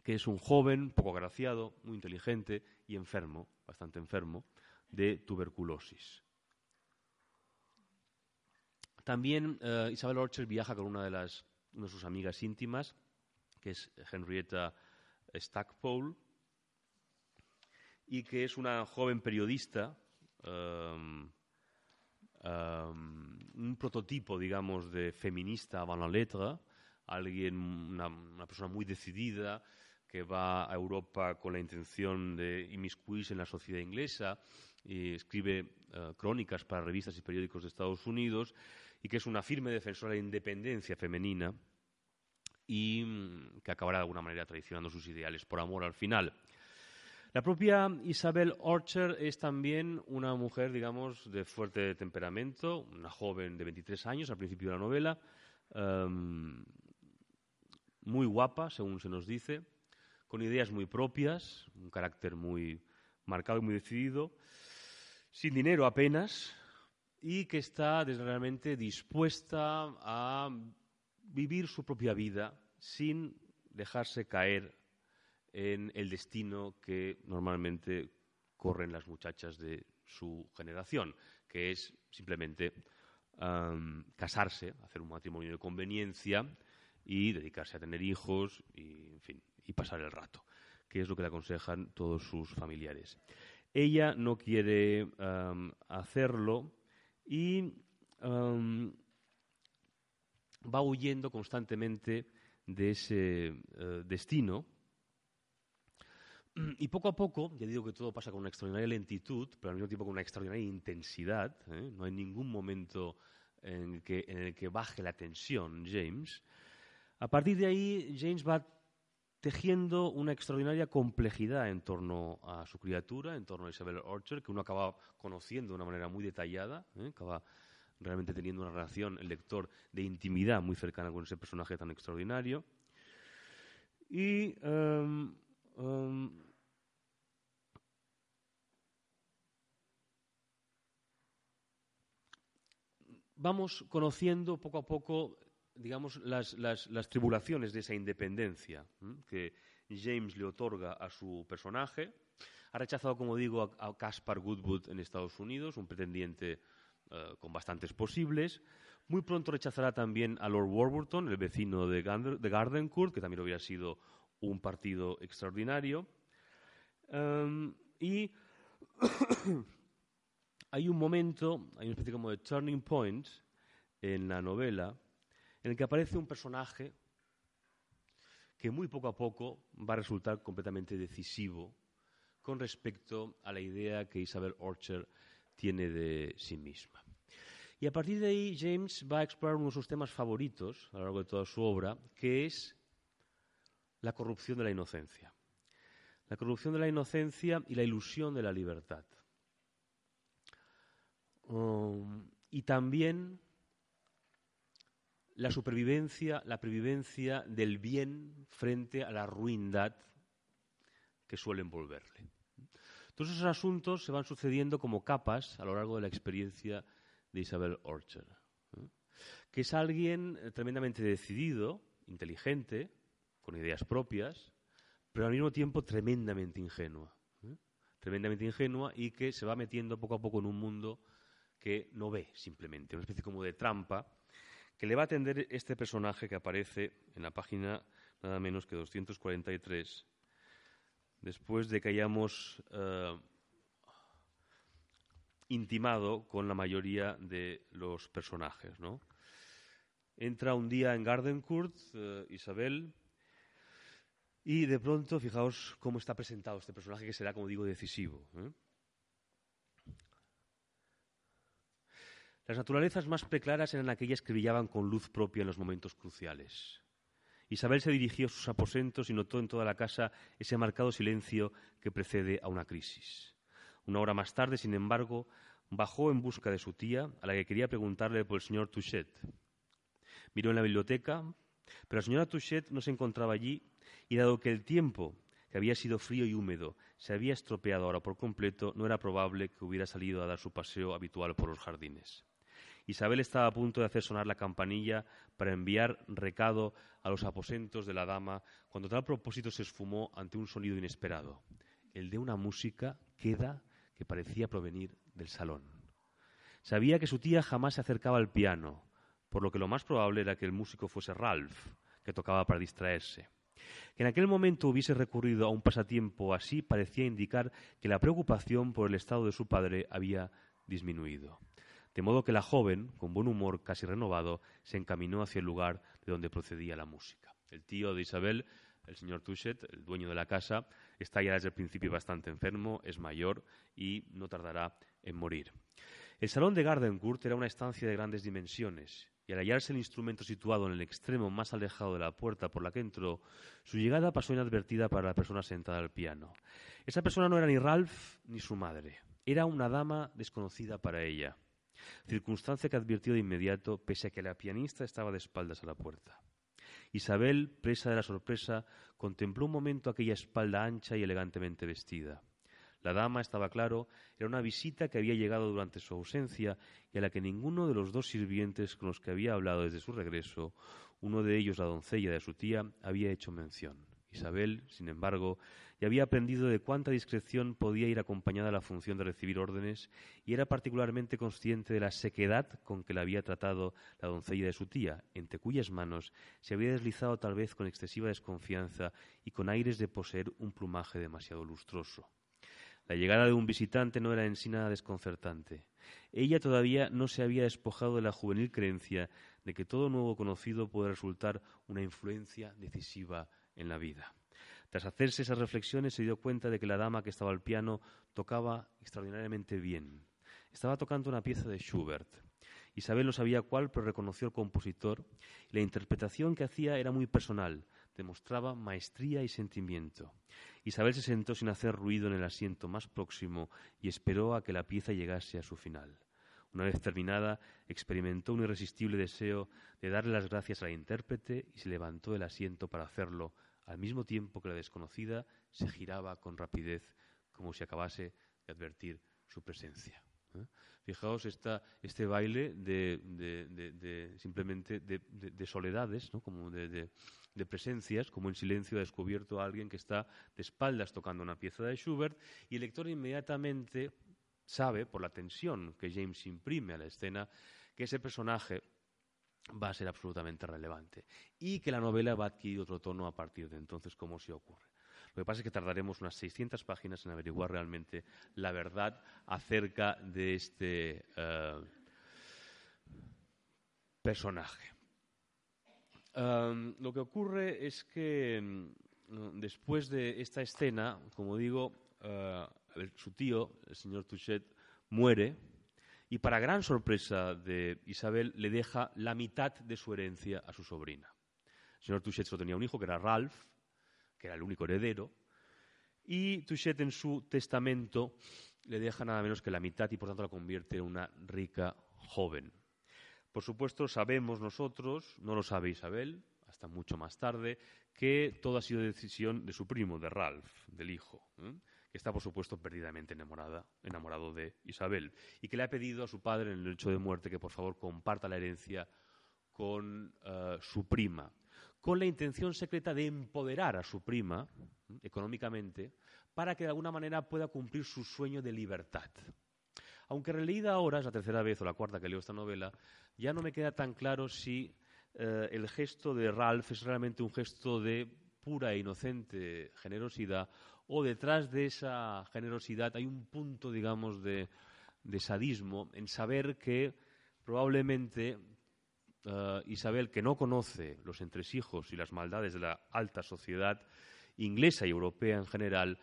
que es un joven, poco agraciado, muy inteligente y enfermo, bastante enfermo, de tuberculosis. También eh, Isabel Orcher viaja con una de, las, una de sus amigas íntimas, que es Henrietta Stackpole, y que es una joven periodista, um, un prototipo, digamos, de feminista avant la lettre, alguien, una, persona muy decidida, que va a Europa con la intención de inmiscuirse en la sociedad inglesa y escribe eh, crónicas para revistas y periódicos de Estados Unidos y que es una firme defensora de la independencia femenina y mm, que acabará de alguna manera traicionando sus ideales por amor al final. La propia Isabel Orcher es también una mujer, digamos, de fuerte temperamento, una joven de 23 años al principio de la novela, em, muy guapa, según se nos dice, con ideas muy propias, un carácter muy marcado y muy decidido, sin dinero apenas, y que está desgraciadamente dispuesta a vivir su propia vida sin dejarse caer en el destino que normalmente corren las muchachas de su generación, que es simplemente casarse, hacer un matrimonio de conveniencia y dedicarse a tener hijos y, en fin, y pasar el rato, que es lo que le aconsejan todos sus familiares. Ella no quiere hacerlo y va huyendo constantemente de ese eh, destino. Y poco a poco, ya digo que todo pasa con una extraordinaria lentitud, pero al mismo tiempo con una extraordinaria intensidad. ¿eh? No hay ningún momento en el, que, en el que baje la tensión, James. A partir de ahí, James va tejiendo una extraordinaria complejidad en torno a su criatura, en torno a Isabel Orchard, que uno acaba conociendo de una manera muy detallada, ¿eh? acaba realmente teniendo una relación, el lector, de intimidad muy cercana con ese personaje tan extraordinario. Y em, em, vamos conociendo poco a poco digamos, las, tribulaciones de esa independencia que James le otorga a su personaje. Ha rechazado, como digo, a, Caspar Goodwood en Estados Unidos, un pretendiente eh, con bastantes posibles. Muy pronto rechazará también a Lord Warburton, el vecino de, Gardencourt, que también hubiera sido un partido extraordinario. Em, y hay un momento, hay una especie como de turning point en la novela, en el que aparece un personaje que muy poco a poco va a resultar completamente decisivo con respecto a la idea que Isabel Orcher tiene de sí misma. Y a partir de ahí James va a explorar uno de sus temas favoritos a lo largo de toda su obra, que es la corrupción de la inocencia. La corrupción de la inocencia y la ilusión de la libertad. Um, y también la supervivencia, la previvencia del bien frente a la ruindad que suele envolverle. Todos esos asuntos se van sucediendo como capas a lo largo de la experiencia de Isabel Orcher, que es alguien eh, tremendamente decidido, inteligente, con ideas propias, pero al mismo tiempo tremendamente ingenua. Tremendamente ingenua y que se va metiendo poco a poco en un mundo que no ve simplemente, una especie como de trampa que le va a atender este personaje que aparece en la página nada menos que 243, después de que hayamos eh, intimado con la mayoría de los personajes. ¿no? Entra un día en Gardencourt, eh, Isabel, y de pronto, fijaos cómo está presentado este personaje que será, como digo, decisivo. ¿eh? Las naturalezas más preclaras eran aquellas que brillaban con luz propia en los momentos cruciales. Isabel se dirigió a sus aposentos y notó en toda la casa ese marcado silencio que precede a una crisis. Una hora más tarde, sin embargo, bajó en busca de su tía, a la que quería preguntarle por el señor Touchet. Miró en la biblioteca, pero la señora Touchet no se encontraba allí y dado que el tiempo, que había sido frío y húmedo, se había estropeado ahora por completo, no era probable que hubiera salido a dar su paseo habitual por los jardines. Isabel estaba a punto de hacer sonar la campanilla para enviar recado a los aposentos de la dama cuando tal propósito se esfumó ante un sonido inesperado, el de una música queda que parecía provenir del salón. Sabía que su tía jamás se acercaba al piano, por lo que lo más probable era que el músico fuese Ralph, que tocaba para distraerse. Que en aquel momento hubiese recurrido a un pasatiempo así parecía indicar que la preocupación por el estado de su padre había disminuido de modo que la joven, con buen humor casi renovado, se encaminó hacia el lugar de donde procedía la música. El tío de Isabel el señor Touchet, el dueño de la casa, está ya desde el principio bastante enfermo, es mayor y no tardará en morir. El salón de Gardencourt era una estancia de grandes dimensiones y al hallarse el instrumento situado en el extremo más alejado de la puerta por la que entró, su llegada pasó inadvertida para la persona sentada al piano. Esa persona no era ni Ralph ni su madre, era una dama desconocida para ella, circunstancia que advirtió de inmediato pese a que la pianista estaba de espaldas a la puerta. Isabel, presa de la sorpresa, contempló un momento aquella espalda ancha y elegantemente vestida. La dama, estaba claro, era una visita que había llegado durante su ausencia y a la que ninguno de los dos sirvientes con los que había hablado desde su regreso, uno de ellos la doncella de su tía, había hecho mención. Isabel, sin embargo, ya había aprendido de cuánta discreción podía ir acompañada la función de recibir órdenes y era particularmente consciente de la sequedad con que la había tratado la doncella de su tía, entre cuyas manos se había deslizado tal vez con excesiva desconfianza y con aires de poseer un plumaje demasiado lustroso. La llegada de un visitante no era en sí nada desconcertante. Ella todavía no se había despojado de la juvenil creencia de que todo nuevo conocido puede resultar una influencia decisiva en la vida. Tras hacerse esas reflexiones se dio cuenta de que la dama que estaba al piano tocaba extraordinariamente bien. Estaba tocando una pieza de Schubert. Isabel no sabía cuál, pero reconoció al compositor la interpretación que hacía era muy personal, demostraba maestría y sentimiento. Isabel se sentó sin hacer ruido en el asiento más próximo y esperó a que la pieza llegase a su final. Una vez terminada, experimentó un irresistible deseo de darle las gracias a la intérprete y se levantó del asiento para hacerlo, al mismo tiempo que la desconocida se giraba con rapidez, como si acabase de advertir su presencia. ¿eh? Fijaos este baile de, simplemente de, soledades, ¿no? como de, presencias, como en silencio ha descubierto a alguien que está de espaldas tocando una pieza de Schubert y el lector inmediatamente sabe, por la tensión que James imprime a la escena, que ese personaje va a ser absolutamente relevante y que la novela va a adquirir otro tono a partir de entonces, como se ocurre. Lo que pasa es que tardaremos unas 600 páginas en averiguar realmente la verdad acerca de este eh, personaje. lo que ocurre es que mm, después de esta escena, como digo, eh, su tío, el señor Touchet, muere y para gran sorpresa de Isabel le deja la mitad de su herencia a su sobrina. El señor Touchet solo tenía un hijo que era Ralph, que era el único heredero, y Touchet en su testamento le deja nada menos que la mitad y por tanto la convierte en una rica joven. Por supuesto, sabemos nosotros, no lo sabe Isabel, hasta mucho más tarde, que todo ha sido decisión de su primo, de Ralph, del hijo, ¿eh? Está, por supuesto, perdidamente enamorada, enamorado de Isabel, y que le ha pedido a su padre en el hecho de muerte que, por favor, comparta la herencia con eh, su prima con la intención secreta de empoderar a su prima económicamente para que de alguna manera pueda cumplir su sueño de libertad. Aunque releída ahora, es la tercera vez o la cuarta que leo esta novela, ya no me queda tan claro si eh, el gesto de Ralph es realmente un gesto de pura e inocente generosidad o detrás de esa generosidad hay un punto, digamos, de sadismo en saber que probablemente eh, Isabel, que no conoce los entresijos y las maldades de la alta sociedad inglesa y europea en general,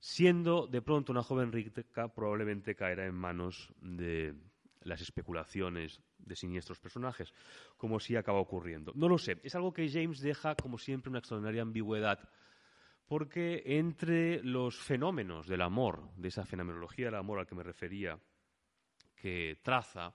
siendo de pronto una joven rica, probablemente caerá en manos de las especulaciones de siniestros personajes, como sí acaba ocurriendo. No lo sé, es algo que James deja, como siempre, una extraordinaria ambigüedad, porque entre los fenómenos del amor, de esa fenomenología del amor al que me refería, que traza,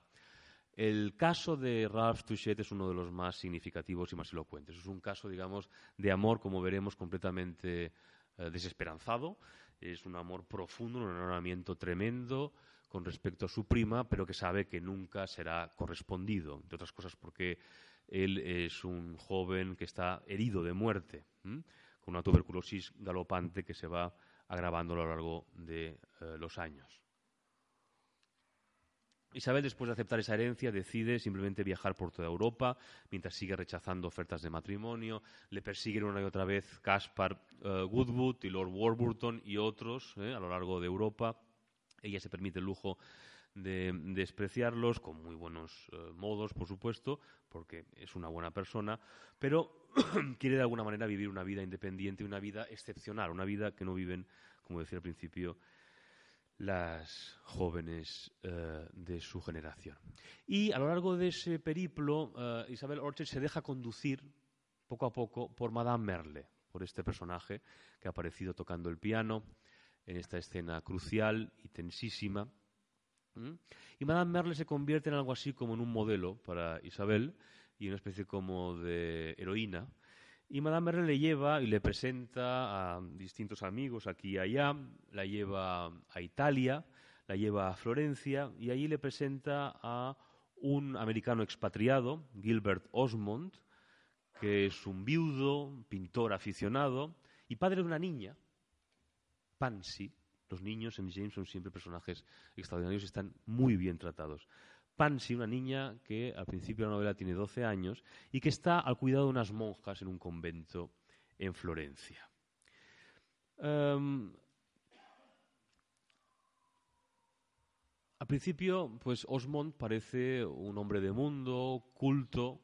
el caso de Ralph Touchet es uno de los más significativos y más elocuentes. Es un caso, digamos, de amor, como veremos, completamente eh, desesperanzado. Es un amor profundo, un enamoramiento tremendo con respecto a su prima, pero que sabe que nunca será correspondido, entre otras cosas porque él es un joven que está herido de muerte, una tuberculosis galopante que se va agravando a lo largo de eh, los años. Isabel, después de aceptar esa herencia, decide simplemente viajar por toda Europa, mientras sigue rechazando ofertas de matrimonio. Le persiguen una y otra vez Caspar eh, Woodwood y Lord Warburton y otros eh, a lo largo de Europa. Ella se permite el lujo de, despreciarlos, con muy buenos eh, modos, por supuesto, porque es una buena persona, pero quiere de alguna manera vivir una vida independiente, una vida excepcional, una vida que no viven, como decía al principio, las jóvenes eh, de su generación. Y a lo largo de ese periplo, eh, Isabel Orchard se deja conducir poco a poco por Madame Merle, por este personaje que ha aparecido tocando el piano en esta escena crucial y tensísima. Y Madame Merle se convierte en algo así como en un modelo para Isabel y una especie como de heroína. Y Madame Merle le lleva y le presenta a distintos amigos aquí y allá, la lleva a Italia, la lleva a Florencia y allí le presenta a un americano expatriado, Gilbert Osmond, que es un viudo, pintor aficionado y padre de una niña, Pansy. Los niños en James son siempre personajes extraordinarios y están muy bien tratados. Pansy, una niña que al principio de la novela tiene 12 años y que está al cuidado de unas monjas en un convento en Florencia. Em, al principio, pues Osmond parece un hombre de mundo, culto,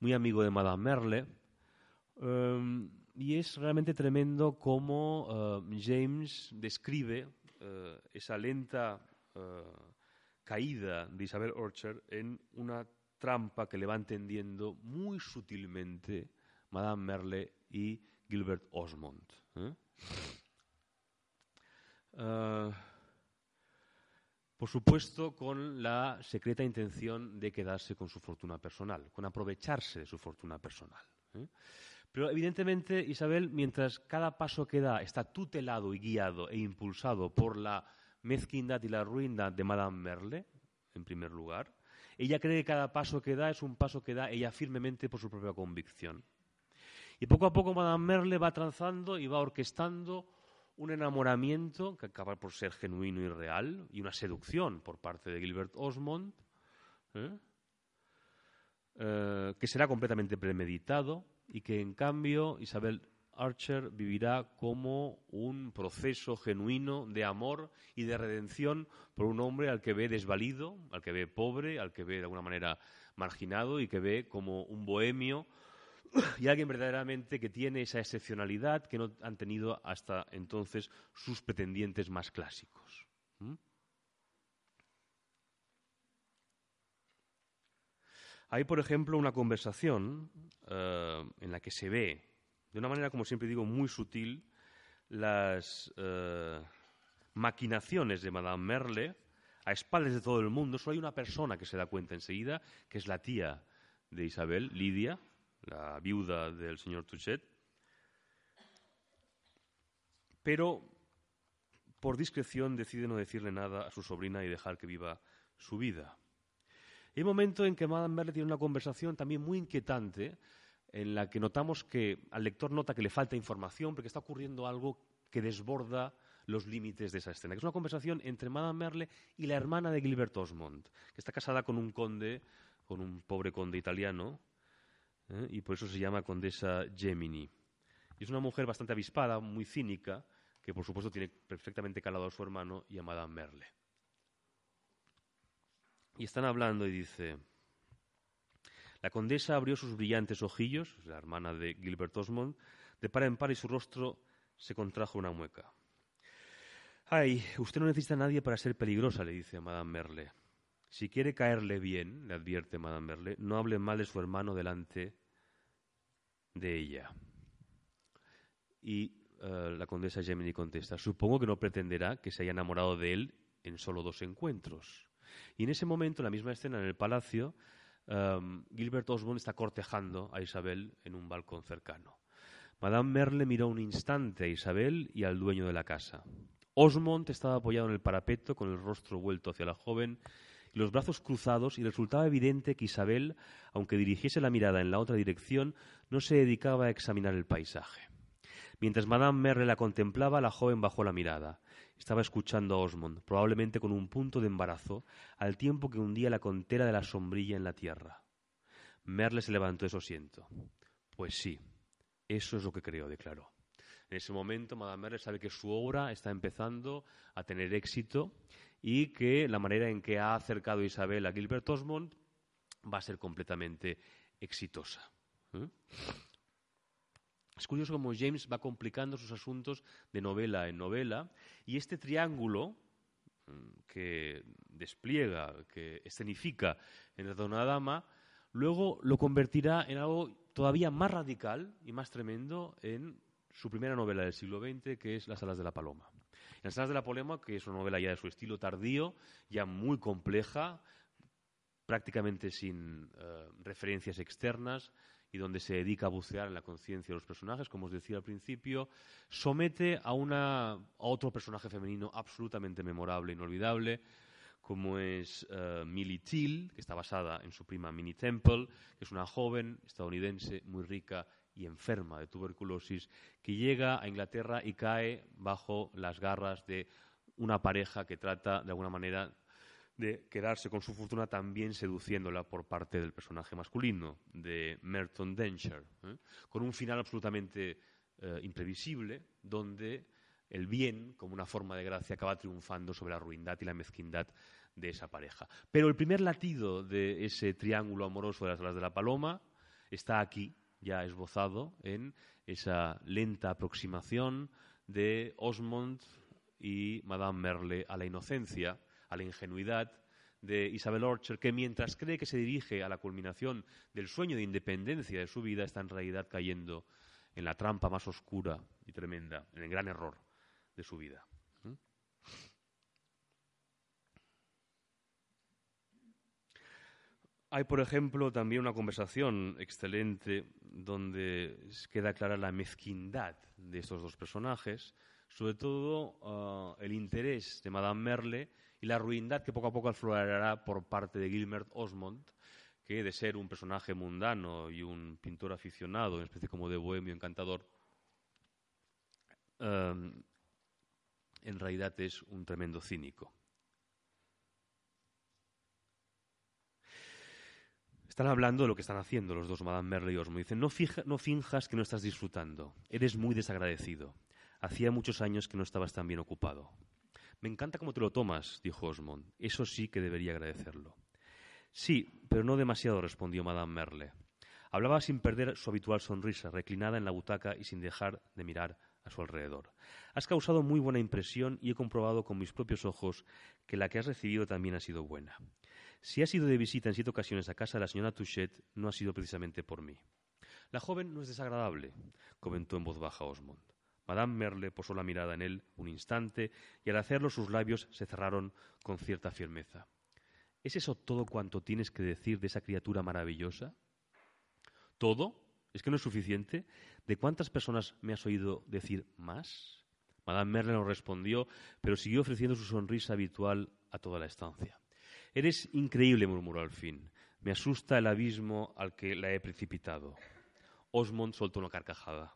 muy amigo de Madame Merle. Em, y es realmente tremendo cómo eh, James describe eh, esa lenta eh, caída de Isabel Orchard en una trampa que le va entendiendo muy sutilmente Madame Merle y Gilbert Osmond. por supuesto, con la secreta intención de quedarse con su fortuna personal, con aprovecharse de su fortuna personal. Pero evidentemente, Isabel, mientras cada paso que da está tutelado y guiado e impulsado por la mezquindad y la ruindad de Madame Merle, en primer lugar, ella cree que cada paso que da es un paso que da ella firmemente por su propia convicción. Y poco a poco Madame Merle va tranzando y va orquestando un enamoramiento que acaba por ser genuino y real y una seducción por parte de Gilbert Osmond, ¿eh? Eh, que será completamente premeditado y que en cambio Isabel Archer vivirá como un proceso genuino de amor y de redención por un hombre al que ve desvalido, al que ve pobre, al que ve de alguna manera marginado y que ve como un bohemio y alguien verdaderamente que tiene esa excepcionalidad que no han tenido hasta entonces sus pretendientes más clásicos. Hay, por ejemplo, una conversación eh, en la que se ve, de una manera, como siempre digo, muy sutil, las eh, maquinaciones de Madame Merle a espaldas de todo el mundo. Solo hay una persona que se da cuenta enseguida, que es la tía de Isabel, Lidia, la viuda del señor Touchet. Pero, por discreción, decide no decirle nada a su sobrina y dejar que viva su vida. Hay un momento en que Madame Merle tiene una conversación también muy inquietante, en la que notamos que al lector nota que le falta información porque está ocurriendo algo que desborda los límites de esa escena, es una conversación entre Madame Merle y la hermana de Gilbert Osmond, que está casada con un conde, con un pobre conde italiano, ¿eh? y por eso se llama condesa Gemini. Y es una mujer bastante avispada, muy cínica, que por supuesto tiene perfectamente calado a su hermano y a Madame Merle. Y están hablando y dice, la condesa abrió sus brillantes ojillos, la hermana de Gilbert Osmond, de par en par y su rostro se contrajo una mueca. Ay, usted no necesita a nadie para ser peligrosa, le dice Madame Merle. Si quiere caerle bien, le advierte Madame Merle, no hable mal de su hermano delante de ella. Y eh, la condesa Gemini contesta, supongo que no pretenderá que se haya enamorado de él en solo dos encuentros. Y en ese momento, en la misma escena en el palacio, um, Gilbert Osborne está cortejando a Isabel en un balcón cercano. Madame Merle miró un instante a Isabel y al dueño de la casa. Osmond estaba apoyado en el parapeto con el rostro vuelto hacia la joven y los brazos cruzados y resultaba evidente que Isabel, aunque dirigiese la mirada en la otra dirección, no se dedicaba a examinar el paisaje. Mientras Madame Merle la contemplaba, la joven bajó la mirada. Estaba escuchando a Osmond, probablemente con un punto de embarazo, al tiempo que hundía la contera de la sombrilla en la tierra. Merle se levantó de su asiento. Pues sí, eso es lo que creo, declaró. En ese momento, Madame Merle sabe que su obra está empezando a tener éxito y que la manera en que ha acercado Isabel a Gilbert Osmond va a ser completamente exitosa. ¿eh? Es curioso cómo James va complicando sus asuntos de novela en novela y este triángulo mm, que despliega, que escenifica en El de una dama, luego lo convertirá en algo todavía más radical y más tremendo en su primera novela del siglo XX, que es Las alas de la paloma. Las alas de la paloma, que es una novela ya de su estilo tardío, ya muy compleja, prácticamente sin eh, referencias externas y donde se dedica a bucear en la conciencia de los personajes, como os decía al principio, somete a, una, otro personaje femenino absolutamente memorable, inolvidable, como es uh, Millie Till, que está basada en su prima Minnie Temple, que es una joven estadounidense muy rica y enferma de tuberculosis, que llega a Inglaterra y cae bajo las garras de una pareja que trata de alguna manera de quedarse con su fortuna también seduciéndola por parte del personaje masculino, de Merton Densher, ¿eh? con un final absolutamente eh, imprevisible, donde el bien, como una forma de gracia, acaba triunfando sobre la ruindad y la mezquindad de esa pareja. Pero el primer latido de ese triángulo amoroso de las alas de la paloma está aquí, ya esbozado en esa lenta aproximación de Osmond y Madame Merle a la inocencia, a la ingenuidad de Isabel Orcher, que mientras cree que se dirige a la culminación del sueño de independencia de su vida, está en realidad cayendo en la trampa más oscura y tremenda, en el gran error de su vida. Hay, por ejemplo, también una conversación excelente donde queda clara la mezquindad de estos dos personajes, sobre todo ah, el interés de Madame Merle y la ruindad que poco a poco aflorará por parte de Gilbert Osmond, que de ser un personaje mundano y un pintor aficionado, una especie como de bohemio encantador, em, en realidad es un tremendo cínico. Están hablando de lo que están haciendo los dos, Madame Merle y Osmond. Dicen, no finjas que no estás disfrutando. Eres muy desagradecido. Hacía muchos años que no estabas tan bien ocupado. Me encanta cómo te lo tomas, dijo Osmond. Eso sí que debería agradecerlo. Sí, pero no demasiado, respondió Madame Merle. Hablaba sin perder su habitual sonrisa, reclinada en la butaca y sin dejar de mirar a su alrededor. Has causado muy buena impresión y he comprobado con mis propios ojos que la que has recibido también ha sido buena. Si has ido de visita en siete ocasiones a casa de la señora Touchet, no ha sido precisamente por mí. La joven no es desagradable, comentó en voz baja Osmond. Madame Merle posó la mirada en él un instante y al hacerlo sus labios se cerraron con cierta firmeza. ¿Es eso todo cuanto tienes que decir de esa criatura maravillosa? ¿Todo? ¿Es que no es suficiente? ¿De cuántas personas me has oído decir más? Madame Merle no respondió, pero siguió ofreciendo su sonrisa habitual a toda la estancia. Eres increíble, murmuró al fin. Me asusta el abismo al que la he precipitado. Osmond soltó una carcajada.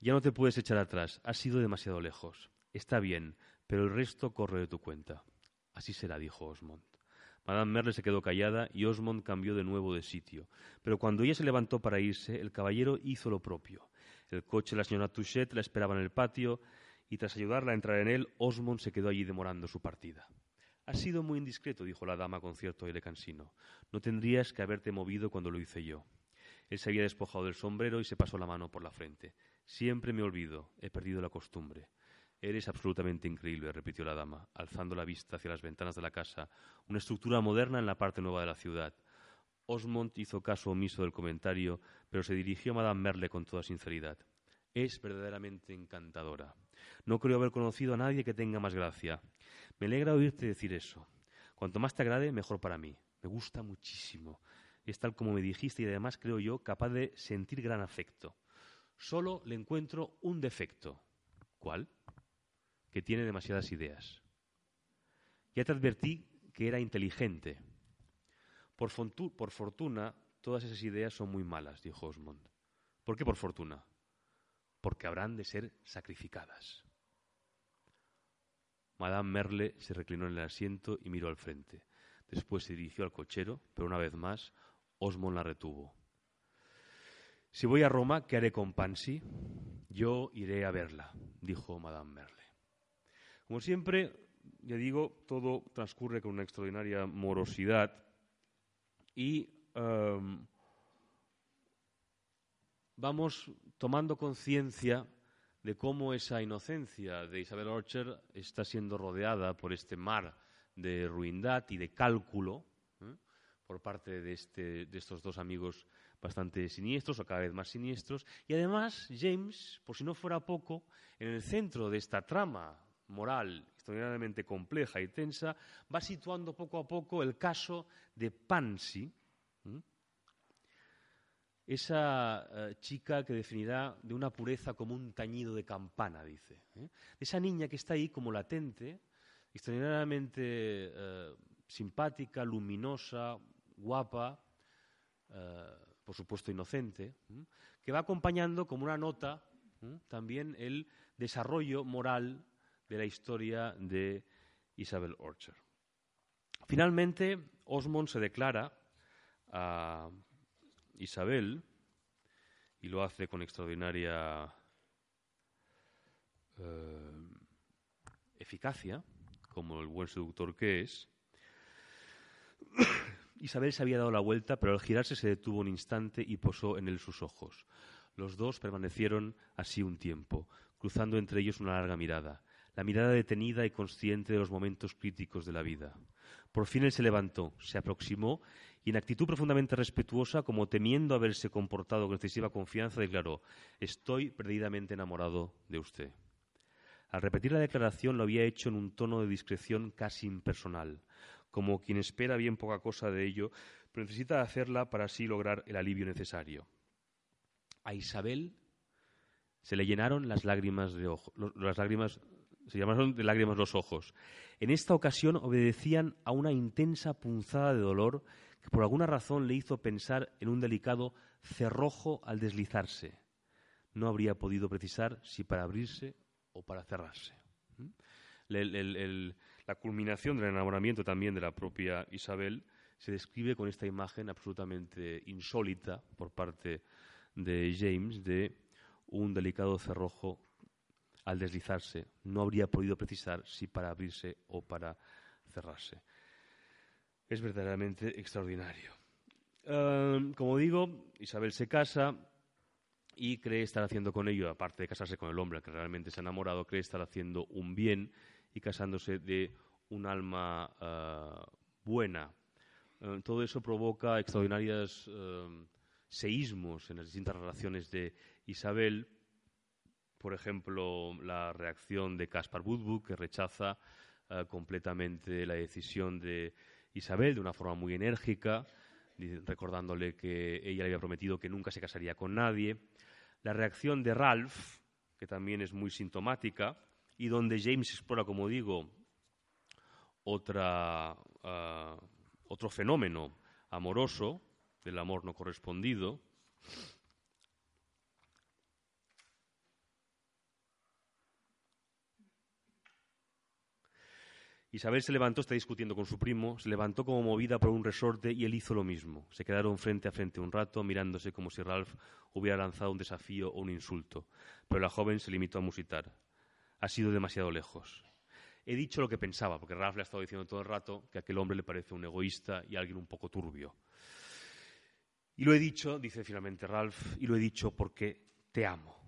Ya no te puedes echar atrás. Has ido demasiado lejos. Está bien, pero el resto corre de tu cuenta. Así será, dijo Osmond. Madame Merle se quedó callada y Osmond cambió de nuevo de sitio. Pero cuando ella se levantó para irse, el caballero hizo lo propio. El coche de la señora Touchet la esperaba en el patio y tras ayudarla a entrar en él, Osmond se quedó allí demorando su partida. Has sido muy indiscreto, dijo la dama con cierto aire cansino. No tendrías que haberte movido cuando lo hice yo. Él se había despojado del sombrero y se pasó la mano por la frente. Siempre me olvido, he perdido la costumbre. Eres absolutamente increíble, repitió la dama, alzando la vista hacia las ventanas de la casa, una estructura moderna en la parte nueva de la ciudad. Osmond hizo caso omiso del comentario, pero se dirigió a Madame Merle con toda sinceridad. Es verdaderamente encantadora. No creo haber conocido a nadie que tenga más gracia. Me alegra oírte decir eso. Cuanto más te agrade, mejor para mí. Me gusta muchísimo. Es tal como me dijiste y además creo yo capaz de sentir gran afecto. Solo le encuentro un defecto. ¿Cuál? Que tiene demasiadas ideas. Ya te advertí que era inteligente. Por, por fortuna, todas esas ideas son muy malas, dijo Osmond. ¿Por qué por fortuna? Porque habrán de ser sacrificadas. Madame Merle se reclinó en el asiento y miró al frente. Después se dirigió al cochero, pero una vez más Osmond la retuvo. Si voy a Roma, ¿qué haré con Pansy? Yo iré a verla, dijo Madame Merle. Como siempre, ya digo, todo transcurre con una extraordinaria morosidad y um, vamos tomando conciencia de cómo esa inocencia de Isabel Orcher está siendo rodeada por este mar de ruindad y de cálculo ¿eh? por parte de, este, de estos dos amigos bastante siniestros o cada vez más siniestros. Y además, James, por si no fuera poco, en el centro de esta trama moral extraordinariamente compleja y tensa, va situando poco a poco el caso de Pansy, esa eh, chica que definirá de una pureza como un tañido de campana, dice. ¿eh? Esa niña que está ahí como latente, extraordinariamente eh, simpática, luminosa, guapa, por supuesto inocente, que va acompañando como una nota también el desarrollo moral de la historia de Isabel Orcher. Finalmente, Osmond se declara a Isabel y lo hace con extraordinaria eh, eficacia, como el buen seductor que es. Isabel se había dado la vuelta, pero al girarse se detuvo un instante y posó en él sus ojos. Los dos permanecieron así un tiempo, cruzando entre ellos una larga mirada, la mirada detenida y consciente de los momentos críticos de la vida. Por fin él se levantó, se aproximó y en actitud profundamente respetuosa, como temiendo haberse comportado con excesiva confianza, declaró Estoy perdidamente enamorado de usted. Al repetir la declaración lo había hecho en un tono de discreción casi impersonal, como quien espera bien poca cosa de ello, pero necesita hacerla para así lograr el alivio necesario. A Isabel se le llenaron las lágrimas de ojo, las lágrimas se llamaron de lágrimas los ojos. En esta ocasión obedecían a una intensa punzada de dolor que por alguna razón le hizo pensar en un delicado cerrojo al deslizarse. No habría podido precisar si para abrirse o para cerrarse. ¿Mm? La culminación del enamoramiento también de la propia Isabel se describe con esta imagen absolutamente insólita por parte de James de un delicado cerrojo al deslizarse. No habría podido precisar si para abrirse o para cerrarse. Es verdaderamente extraordinario. Em, como digo, Isabel se casa y cree estar haciendo con ello, aparte de casarse con el hombre que realmente se ha enamorado, cree estar haciendo un bien y casándose de un alma eh, buena. Eh, todo eso provoca extraordinarios eh, seísmos en las distintas relaciones de Isabel. Por ejemplo, la reacción de Caspar Budbuk, que rechaza completamente la decisión de Isabel de una forma muy enérgica, recordándole que ella le había prometido que nunca se casaría con nadie. La reacción de Ralph, que también es muy sintomática, y donde James explora, como digo, otra, ah, otro fenómeno amoroso del amor no correspondido. Isabel se levantó, está discutiendo con su primo, se levantó como movida por un resorte y él hizo lo mismo. Se quedaron frente a frente un rato, mirándose como si Ralph hubiera lanzado un desafío o un insulto. Pero la joven se limitó a musitar. Ha sido demasiado lejos. He dicho lo que pensaba, porque Ralph le ha estado diciendo todo el rato que aquel hombre le parece un egoísta y alguien un poco turbio. Y lo he dicho, dice finalmente Ralph, y lo he dicho porque te amo.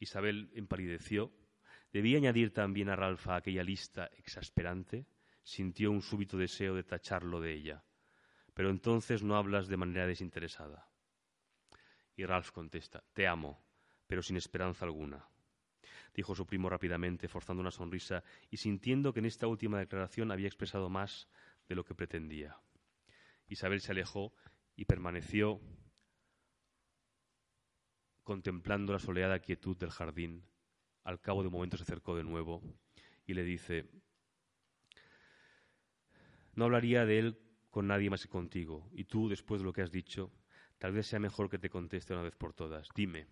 Isabel empalideció. Debía añadir también a Ralph a aquella lista exasperante. Sintió un súbito deseo de tacharlo de ella. Pero entonces no hablas de manera desinteresada. Y Ralph contesta, te amo, pero sin esperanza alguna dijo su primo rápidamente, forzando una sonrisa y sintiendo que en esta última declaración había expresado más de lo que pretendía. Isabel se alejó y permaneció contemplando la soleada quietud del jardín. Al cabo de un momento se acercó de nuevo y le dice, no hablaría de él con nadie más que contigo, y tú, después de lo que has dicho, tal vez sea mejor que te conteste una vez por todas. Dime,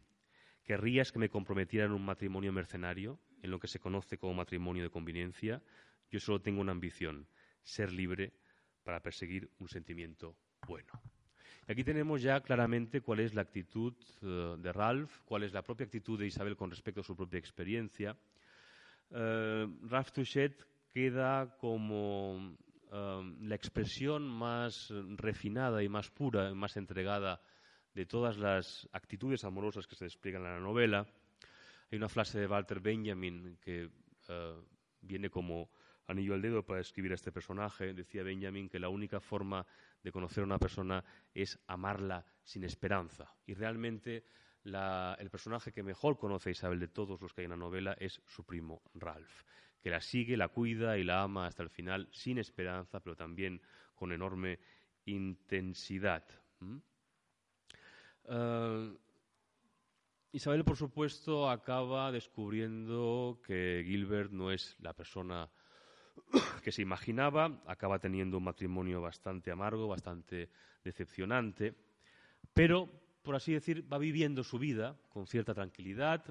¿Querrías que me comprometiera en un matrimonio mercenario, en lo que se conoce como matrimonio de conveniencia? Yo solo tengo una ambición, ser libre para perseguir un sentimiento bueno. Aquí tenemos ya claramente cuál es la actitud eh, de Ralph, cuál es la propia actitud de Isabel con respecto a su propia experiencia. Eh, Ralph Touchet queda como eh, la expresión más refinada y más pura, más entregada de todas las actitudes amorosas que se despliegan en la novela. Hay una frase de Walter Benjamin que eh, viene como anillo al dedo para escribir a este personaje. Decía Benjamin que la única forma de conocer a una persona es amarla sin esperanza. Y realmente el personaje que mejor conoce a Isabel de todos los que hay en la novela es su primo Ralph, que la sigue, la cuida y la ama hasta el final sin esperanza, pero también con enorme intensidad. Eh, Isabel, por supuesto, acaba descubriendo que Gilbert no es la persona que se imaginaba, acaba teniendo un matrimonio bastante amargo, bastante decepcionante, pero por así decir, va viviendo su vida con cierta tranquilidad.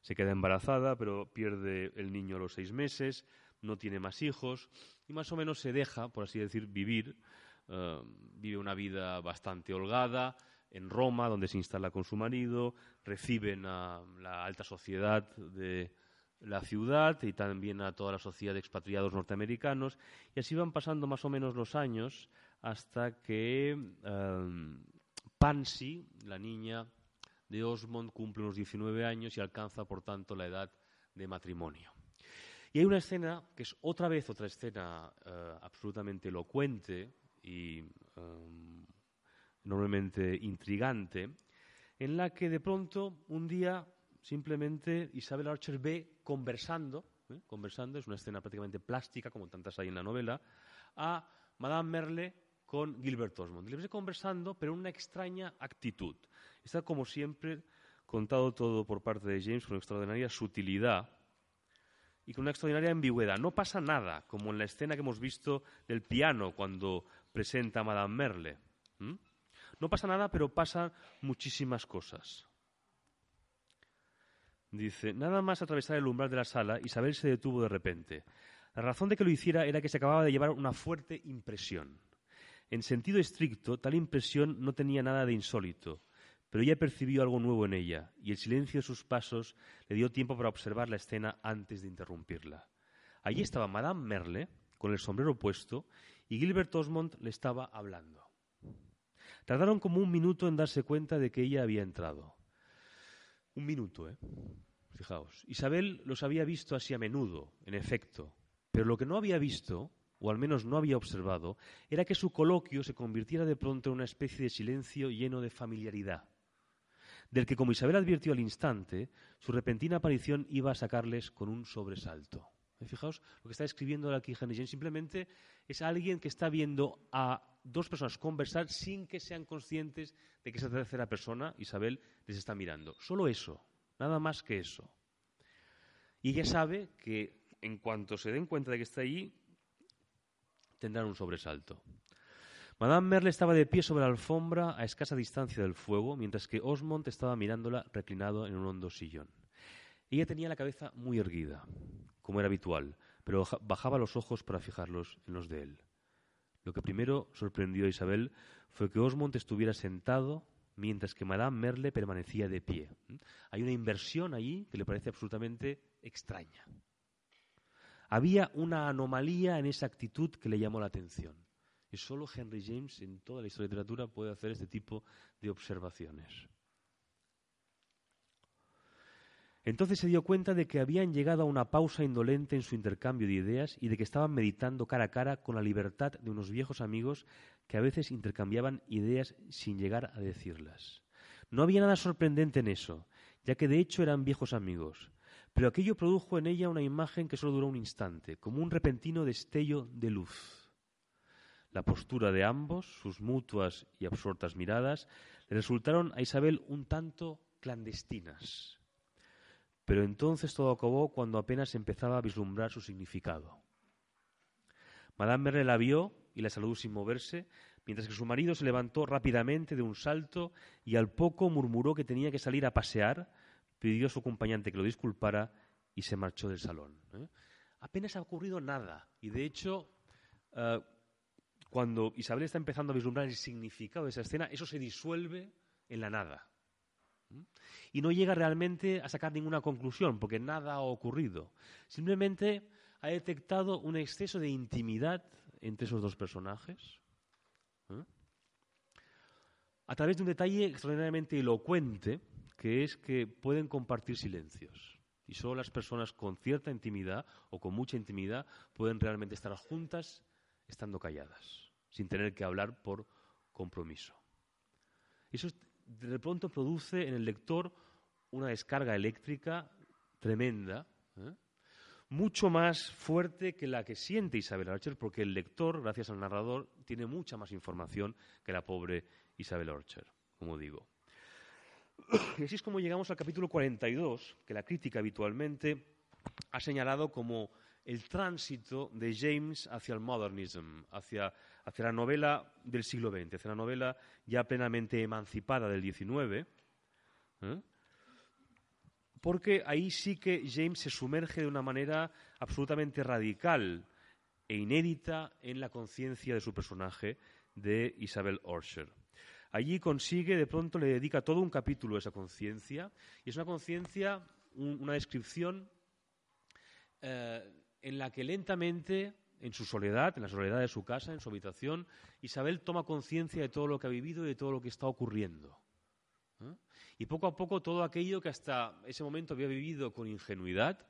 se queda embarazada, pero pierde el niño a los seis meses, no tiene más hijos y más o menos se deja, por así decir, vivir. vive una vida bastante holgada en Roma, donde se instala con su marido, reciben a la alta sociedad de la ciudad y también a toda la sociedad de expatriados norteamericanos. Y así van pasando más o menos los años hasta que Pansy, la niña de Osmond, cumple unos 19 años y alcanza, por tanto, la edad de matrimonio. Y hay una escena que es otra vez otra escena eh, absolutamente elocuente y eh, enormemente intrigante, en la que de pronto un día simplemente Isabel Archer ve conversando, ¿eh? conversando, es una escena prácticamente plástica, como tantas hay en la novela, a Madame Merle con Gilbert Osmond. Le ves conversando, pero en una extraña actitud. Está, como siempre, contado todo por parte de James con extraordinaria sutilidad y con una extraordinaria ambigüedad. No pasa nada, como en la escena que hemos visto del piano cuando presenta a Madame Merle. No pasa nada, pero pasan muchísimas cosas. Dice, nada más atravesar el umbral de la sala, Isabel se detuvo de repente. La razón de que lo hiciera era que se acababa de llevar una fuerte impresión. En sentido estricto, tal impresión no tenía nada de insólito, pero ella percibió algo nuevo en ella, y el silencio de sus pasos le dio tiempo para observar la escena antes de interrumpirla. Allí estaba Madame Merle, con el sombrero puesto, y Gilbert Osmond le estaba hablando. Tardaron como un minuto en darse cuenta de que ella había entrado. Un minuto, ¿eh? Fijaos. Isabel los había visto así a menudo, en efecto, pero lo que no había visto o al menos no había observado, era que su coloquio se convirtiera de pronto en una especie de silencio lleno de familiaridad, del que, como Isabel advirtió al instante, su repentina aparición iba a sacarles con un sobresalto. Fijaos, lo que está escribiendo aquí Henry simplemente es alguien que está viendo a dos personas conversar sin que sean conscientes de que esa tercera persona, Isabel, les está mirando. Solo eso, nada más que eso. Y ella sabe que en cuanto se den cuenta de que está allí, tendrán un sobresalto. Madame Merle estaba de pie sobre la alfombra a escasa distancia del fuego, mientras que Osmond estaba mirándola reclinado en un hondo sillón. Ella tenía la cabeza muy erguida, como era habitual, pero bajaba los ojos para fijarlos en los de él. Lo que primero sorprendió a Isabel fue que Osmond estuviera sentado mientras que Madame Merle permanecía de pie. Hay una inversión allí que le parece absolutamente extraña. Había una anomalía en esa actitud que le llamó la atención. Y solo Henry James en toda la historia de literatura puede hacer este tipo de observaciones. Entonces se dio cuenta de que habían llegado a una pausa indolente en su intercambio de ideas y de que estaban meditando cara a cara con la libertad de unos viejos amigos que a veces intercambiaban ideas sin llegar a decirlas. No había nada sorprendente en eso, ya que de hecho eran viejos amigos, pero aquello produjo en ella una imagen que solo duró un instante, como un repentino destello de luz. La postura de ambos, sus mutuas y absortas miradas, le resultaron a Isabel un tanto clandestinas. Pero entonces todo acabó cuando apenas empezaba a vislumbrar su significado. Madame Merle la vio y la saludó sin moverse, mientras que su marido se levantó rápidamente de un salto y al poco murmuró que tenía que salir a pasear pidió a su acompañante que lo disculpara y se marchó del salón. ¿eh? Apenas ha ocurrido nada. Y de hecho, eh, cuando Isabel está empezando a vislumbrar el significado de esa escena, eso se disuelve en la nada. Y no llega realmente a sacar ninguna conclusión, porque nada ha ocurrido. Simplemente ha detectado un exceso de intimidad entre esos dos personajes. a través de un detalle extraordinariamente elocuente, que es que pueden compartir silencios. Y solo las personas con cierta intimidad o con mucha intimidad pueden realmente estar juntas estando calladas, sin tener que hablar por compromiso. Eso de pronto produce en el lector una descarga eléctrica tremenda, ¿eh? mucho más fuerte que la que siente Isabel Archer, porque el lector, gracias al narrador, tiene mucha más información que la pobre Isabel Archer, como digo. Y así es como llegamos al capítulo 42, que la crítica habitualmente ha señalado como el tránsito de James hacia el modernism, hacia, la novela del siglo XX, hacia la novela ya plenamente emancipada del XIX, ¿eh? porque ahí sí que James se sumerge de una manera absolutamente radical e inédita en la conciencia de su personaje, de Isabel Orcher. Allí consigue, de pronto le dedica todo un capítulo a esa conciencia, y es una conciencia, una descripción eh, en la que lentamente, en su soledad, en la soledad de su casa, en su habitación, Isabel toma conciencia de todo lo que ha vivido y de todo lo que está ocurriendo. ¿eh? Y poco a poco todo aquello que hasta ese momento había vivido con ingenuidad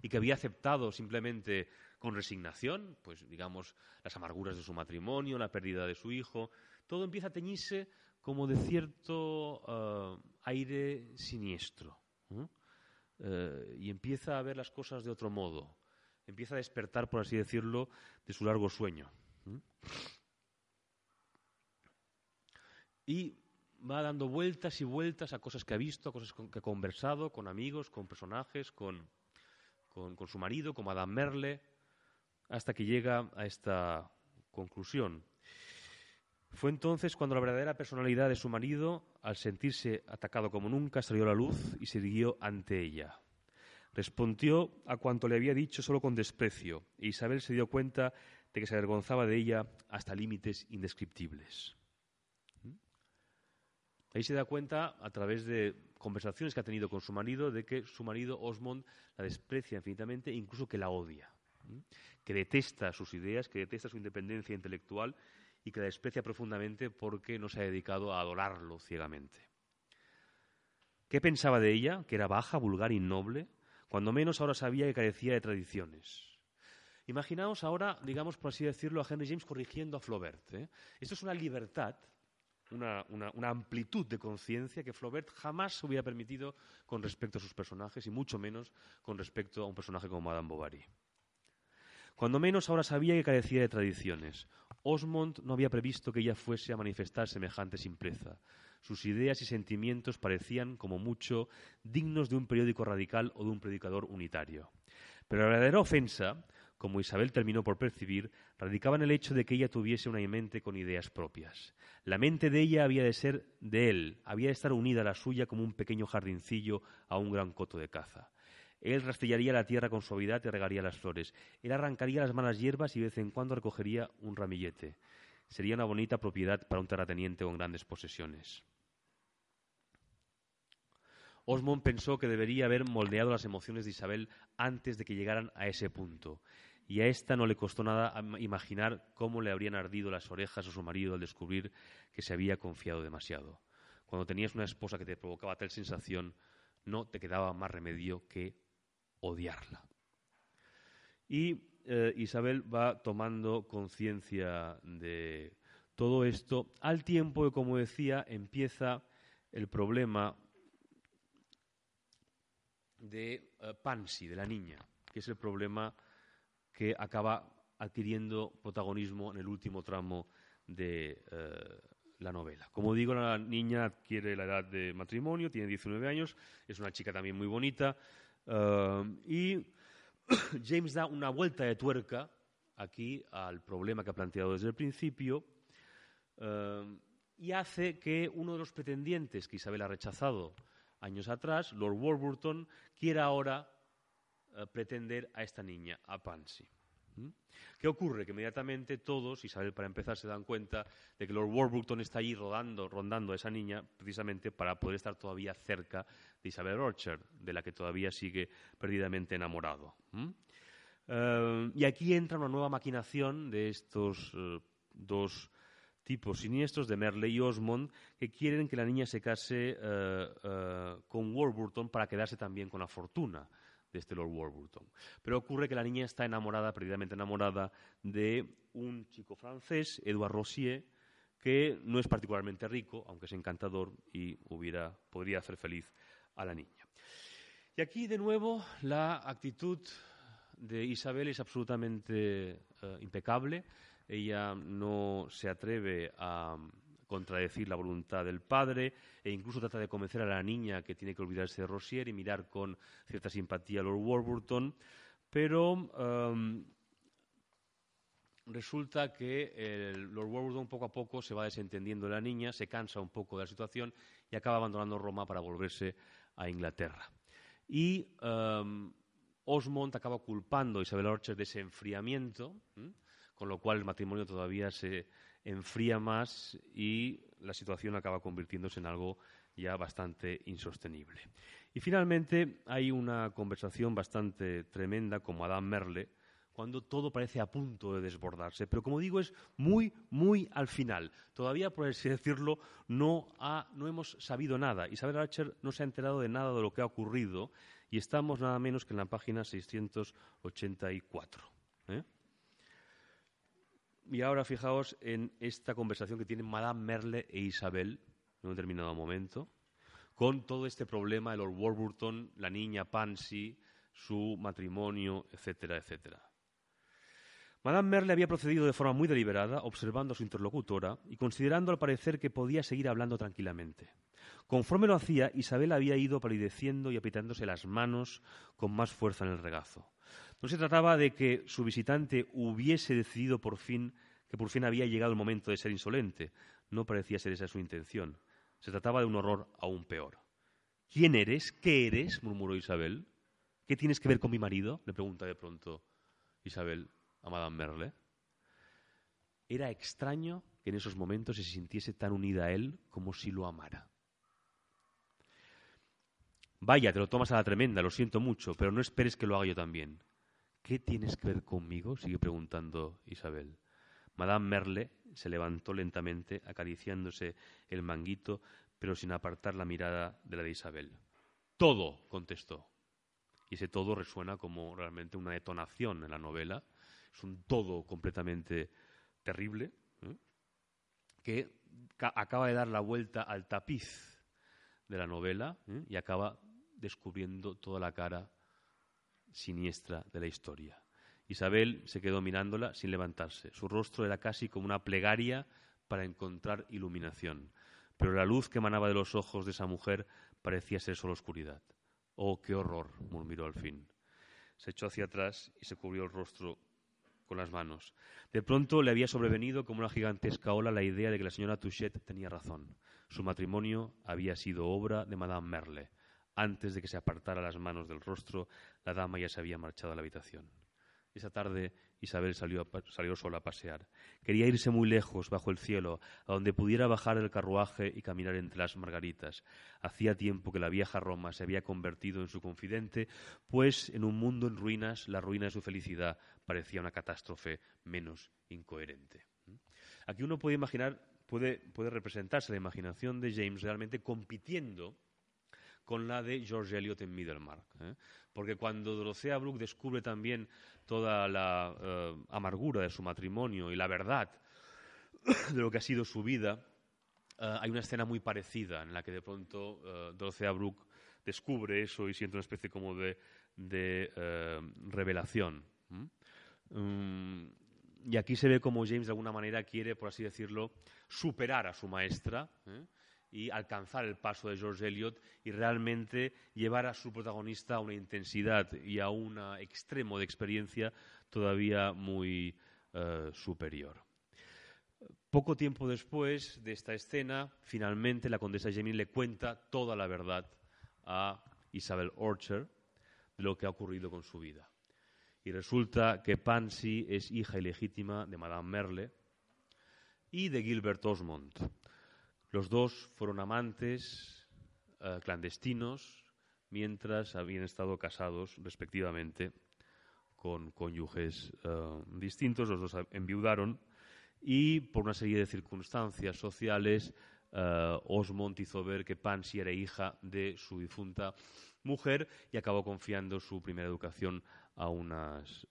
y que había aceptado simplemente con resignación, pues digamos las amarguras de su matrimonio, la pérdida de su hijo, todo empieza a teñirse como de cierto eh, aire siniestro. Eh, y empieza a ver las cosas de otro modo. Empieza a despertar, por así decirlo, de su largo sueño. Y va dando vueltas y vueltas a cosas que ha visto, a cosas que ha conversado con amigos, con personajes, con, con, con su marido, como Adam Merle, hasta que llega a esta conclusión. Fue entonces cuando la verdadera personalidad de su marido, al sentirse atacado como nunca, salió a la luz y se irguió ante ella. Respondió a cuanto le había dicho solo con desprecio, e Isabel se dio cuenta de que se avergonzaba de ella hasta límites indescriptibles. ¿Mm? Ahí se da cuenta, a través de conversaciones que ha tenido con su marido, de que su marido, Osmond, la desprecia infinitamente e incluso que la odia, que detesta sus ideas, que detesta su independencia intelectual y que la desprecia profundamente porque no se ha dedicado a adorarlo ciegamente. ¿Qué pensaba de ella? Que era baja, vulgar, innoble. Cuando menos ahora sabía que carecía de tradiciones. Imaginaos ahora, digamos por así decirlo, a Henry James corrigiendo a Flaubert. ¿eh? Esto es una libertad, una, una amplitud de conciencia que Flaubert jamás se hubiera permitido con respecto a sus personajes y mucho menos con respecto a un personaje como Madame Bovary. Cuando menos ahora sabía que carecía de tradiciones. Osmond no había previsto que ella fuese a manifestar semejante simpleza. Sus ideas y sentimientos parecían, como mucho, dignos de un periódico radical o de un predicador unitario. Pero la verdadera ofensa, como Isabel terminó por percibir, radicaba en el hecho de que ella tuviese una mente con ideas propias. La mente de ella había de ser de él, había de estar unida a la suya como un pequeño jardincillo a un gran coto de caza. Él rastrillaría la tierra con suavidad y regaría las flores. Él arrancaría las malas hierbas y de vez en cuando recogería un ramillete. Sería una bonita propiedad para un terrateniente con grandes posesiones. Osmond pensó que debería haber moldeado las emociones de Isabel antes de que llegaran a ese punto. Y a ésta no le costó nada imaginar cómo le habrían ardido las orejas a su marido al descubrir que se había confiado demasiado. Cuando tenías una esposa que te provocaba tal sensación, no te quedaba más remedio que odiarla. Y eh, Isabel va tomando conciencia de todo esto al tiempo que, como decía, empieza el problema de uh, Pansy, de la niña, que es el problema que acaba adquiriendo protagonismo en el último tramo de eh, la novela. Como digo, la niña adquiere la edad de matrimonio, tiene 19 años, es una chica también muy bonita, Y James da una vuelta de tuerca aquí al problema que ha planteado desde el principio y hace que uno de los pretendientes que Isabel ha rechazado años atrás, Lord Warburton, quiera ahora uh, pretender a esta niña, a Pansy. ¿Mm? ¿Qué ocurre? Que inmediatamente todos, Isabel para empezar, se dan cuenta de que Lord Warburton está allí rodando, rondando a esa niña precisamente para poder estar todavía cerca de Isabel Orchard, de la que todavía sigue perdidamente enamorado. Eh, y aquí entra una nueva maquinación de estos eh, dos tipos siniestros de Merle y Osmond que quieren que la niña se case eh, con Warburton para quedarse también con la fortuna de este Lord Warburton. Pero ocurre que la niña está enamorada, perdidamente enamorada, de un chico francés, Edouard Rossier, que no es particularmente rico, aunque es encantador y hubiera, podría hacer feliz a la niña. Y aquí, de nuevo, la actitud de Isabel es absolutamente eh, impecable. Ella no se atreve a contradecir la voluntad del padre e incluso trata de convencer a la niña que tiene que olvidarse de Rosier y mirar con cierta simpatía a Lord Warburton, pero em, resulta que Lord Warburton poco a poco se va desentendiendo de la niña, se cansa un poco de la situación y acaba abandonando Roma para volverse a Inglaterra. Y um, Osmond acaba culpando a Isabel Orchard de ese enfriamiento, con lo cual el matrimonio todavía se enfría más y la situación acaba convirtiéndose en algo ya bastante insostenible. Y finalmente hay una conversación bastante tremenda con Madame Merle, cuando todo parece a punto de desbordarse. Pero como digo, es muy, muy al final. Todavía, por así decirlo, no, no hemos sabido nada. Isabel Archer no se ha enterado de nada de lo que ha ocurrido y estamos nada menos que en la página 684. ¿eh? Y ahora fijaos en esta conversación que tienen Madame Merle e Isabel en un determinado momento, con todo este problema de Lord Warburton, la niña Pansy, su matrimonio, etcétera, etcétera. Madame Merle había procedido de forma muy deliberada, observando a su interlocutora y considerando al parecer que podía seguir hablando tranquilamente. Conforme lo hacía, Isabel había ido palideciendo y aprietándose las manos con más fuerza en el regazo. No se trataba de que su visitante hubiese decidido por fin que por fin había llegado el momento de ser insolente. No parecía ser esa su intención. Se trataba de un horror aún peor. ¿Quién eres? ¿Qué eres? murmuró Isabel. ¿Qué tienes que ver con mi marido? le pregunta de pronto Isabel a Madame Merle. Era extraño que en esos momentos se sintiese tan unida a él como si lo amara. Vaya, te lo tomas a la tremenda, lo siento mucho, pero no esperes que lo haga yo también. ¿Qué tienes que ver conmigo? sigue preguntando Isabel. Madame Merle se levantó lentamente, acariciándose el manguito, pero sin apartar la mirada de la de Isabel. Todo, contestó. Y ese todo resuena como realmente una detonación en la novela, es un todo completamente terrible, que acaba de dar la vuelta al tapiz de la novela ¿eh? y acaba descubriendo toda la cara siniestra de la historia. Isabel se quedó mirándola sin levantarse. Su rostro era casi como una plegaria para encontrar iluminación, pero la luz que emanaba de los ojos de esa mujer parecía ser solo oscuridad. Oh, qué horror, murmuró al fin. Se echó hacia atrás y se cubrió el rostro las manos. De pronto le había sobrevenido como una gigantesca ola la idea de que la señora Touchet tenía razón. Su matrimonio había sido obra de Madame Merle. Antes de que se apartara las manos del rostro, la dama ya se había marchado a la habitación. Esa tarde Isabel salió, sola a pasear. Quería irse muy lejos, bajo el cielo, a donde pudiera bajar el carruaje y caminar entre las margaritas. Hacía tiempo que la vieja Roma se había convertido en su confidente, pues en un mundo en ruinas, la ruina de su felicidad parecía una catástrofe menos incoherente. Aquí uno puede imaginar, puede, puede representarse la imaginación de James realmente compitiendo con la de George Eliot en Middlemarch. ¿eh? Porque cuando Dorothea Brooke descubre también toda la eh, amargura de su matrimonio y la verdad de lo que ha sido su vida, eh, hay una escena muy parecida en la que de pronto Dorothea Brooke descubre eso y siente una especie como de, revelación. Mm, y aquí se ve como James de alguna manera quiere, por así decirlo, superar a su maestra y alcanzar el paso de George Eliot y realmente llevar a su protagonista a una intensidad y a un extremo de experiencia todavía muy eh, superior. Poco tiempo después de esta escena, finalmente la condesa Jamie le cuenta toda la verdad a Isabel Orchard de lo que ha ocurrido con su vida. Y resulta que Pansy es hija ilegítima de Madame Merle y de Gilbert Osmond, los dos fueron amantes eh, clandestinos mientras habían estado casados respectivamente con cónyuges eh, distintos. Los dos enviudaron y por una serie de circunstancias sociales uh, Osmond hizo ver que Pansy era hija de su difunta mujer y acabó confiando su primera educación a unas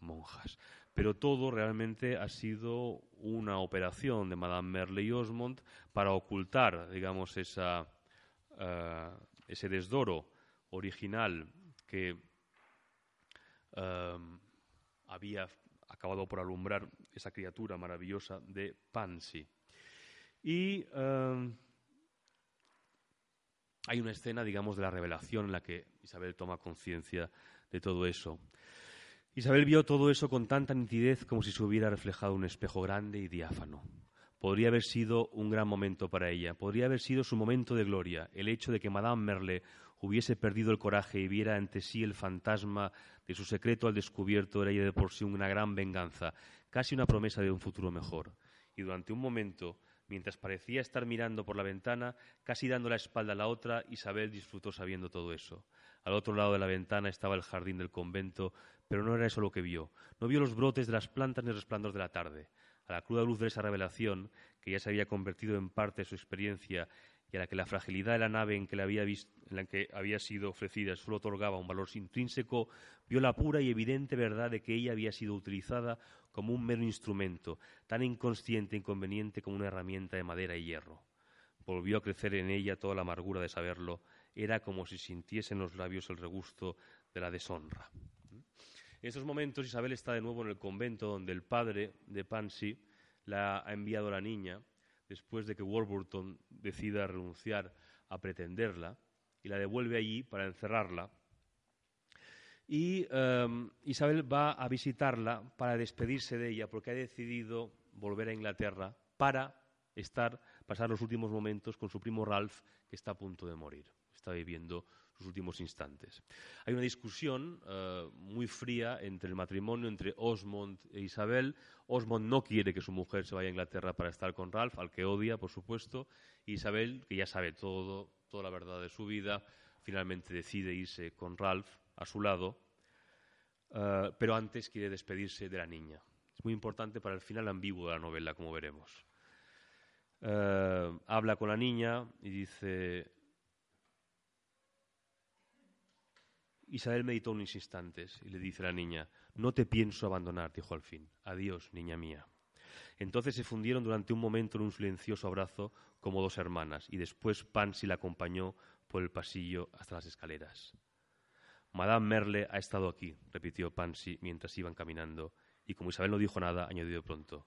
monjas. Pero todo realmente ha sido una operación de Madame Merle y Osmond para ocultar, digamos, uh, ese desdoro original que um, había acabado por alumbrar esa criatura maravillosa de Pansy. Y um, hay una escena, digamos, de la revelación en la que Isabel toma conciencia de todo eso. Isabel vio todo eso con tanta nitidez como si se hubiera reflejado un espejo grande y diáfano. Podría haber sido un gran momento para ella, podría haber sido su momento de gloria, el hecho de que Madame Merle hubiese perdido el coraje y viera ante sí el fantasma de su secreto al descubierto era ya de por sí una gran venganza, casi una promesa de un futuro mejor. Y durante un momento, mientras parecía estar mirando por la ventana, casi dando la espalda a la otra, Isabel disfrutó sabiendo todo eso. Al otro lado de la ventana estaba el jardín del convento, pero no era eso lo que vio. No vio los brotes de las plantas ni el resplandor de la tarde. A la cruda luz de esa revelación, que ya se había convertido en parte de su experiencia y a la que la fragilidad de la nave en que, había, en la que había sido ofrecida solo otorgaba un valor intrínseco, vio la pura y evidente verdad de que ella había sido utilizada como un mero instrumento, tan inconsciente e inconveniente como una herramienta de madera y hierro. Volvió a crecer en ella toda la amargura de saberlo. Era como si sintiese en los labios el regusto de la deshonra. En estos momentos Isabel está de nuevo en el convento donde el padre de Pansy la ha enviado a la niña después de que Warburton decida renunciar a pretenderla y la devuelve allí para encerrarla. Y em, Isabel va a visitarla para despedirse de ella porque ha decidido volver a Inglaterra para estar, pasar los últimos momentos con su primo Ralph, que está a punto de morir. Está viviendo sus últimos instantes. Hay una discusión uh, muy fría entre el matrimonio entre Osmond e Isabel. Osmond no quiere que su mujer se vaya a Inglaterra para estar con Ralph, al que odia, por supuesto. Isabel, que ya sabe todo, toda la verdad de su vida, finalmente decide irse con Ralph a su lado, uh, pero antes quiere despedirse de la niña. Es muy importante para el final ambiguo de la novela, como veremos. Uh, habla con la niña y dice, Isabel meditó unos instantes y le dice a la niña, no te pienso abandonar, dijo al fin. Adiós, niña mía. Entonces se fundieron durante un momento en un silencioso abrazo como dos hermanas y después Pansy la acompañó por el pasillo hasta las escaleras. Madame Merle ha estado aquí, repitió Pansy mientras iban caminando, y como Isabel no dijo nada, añadió pronto,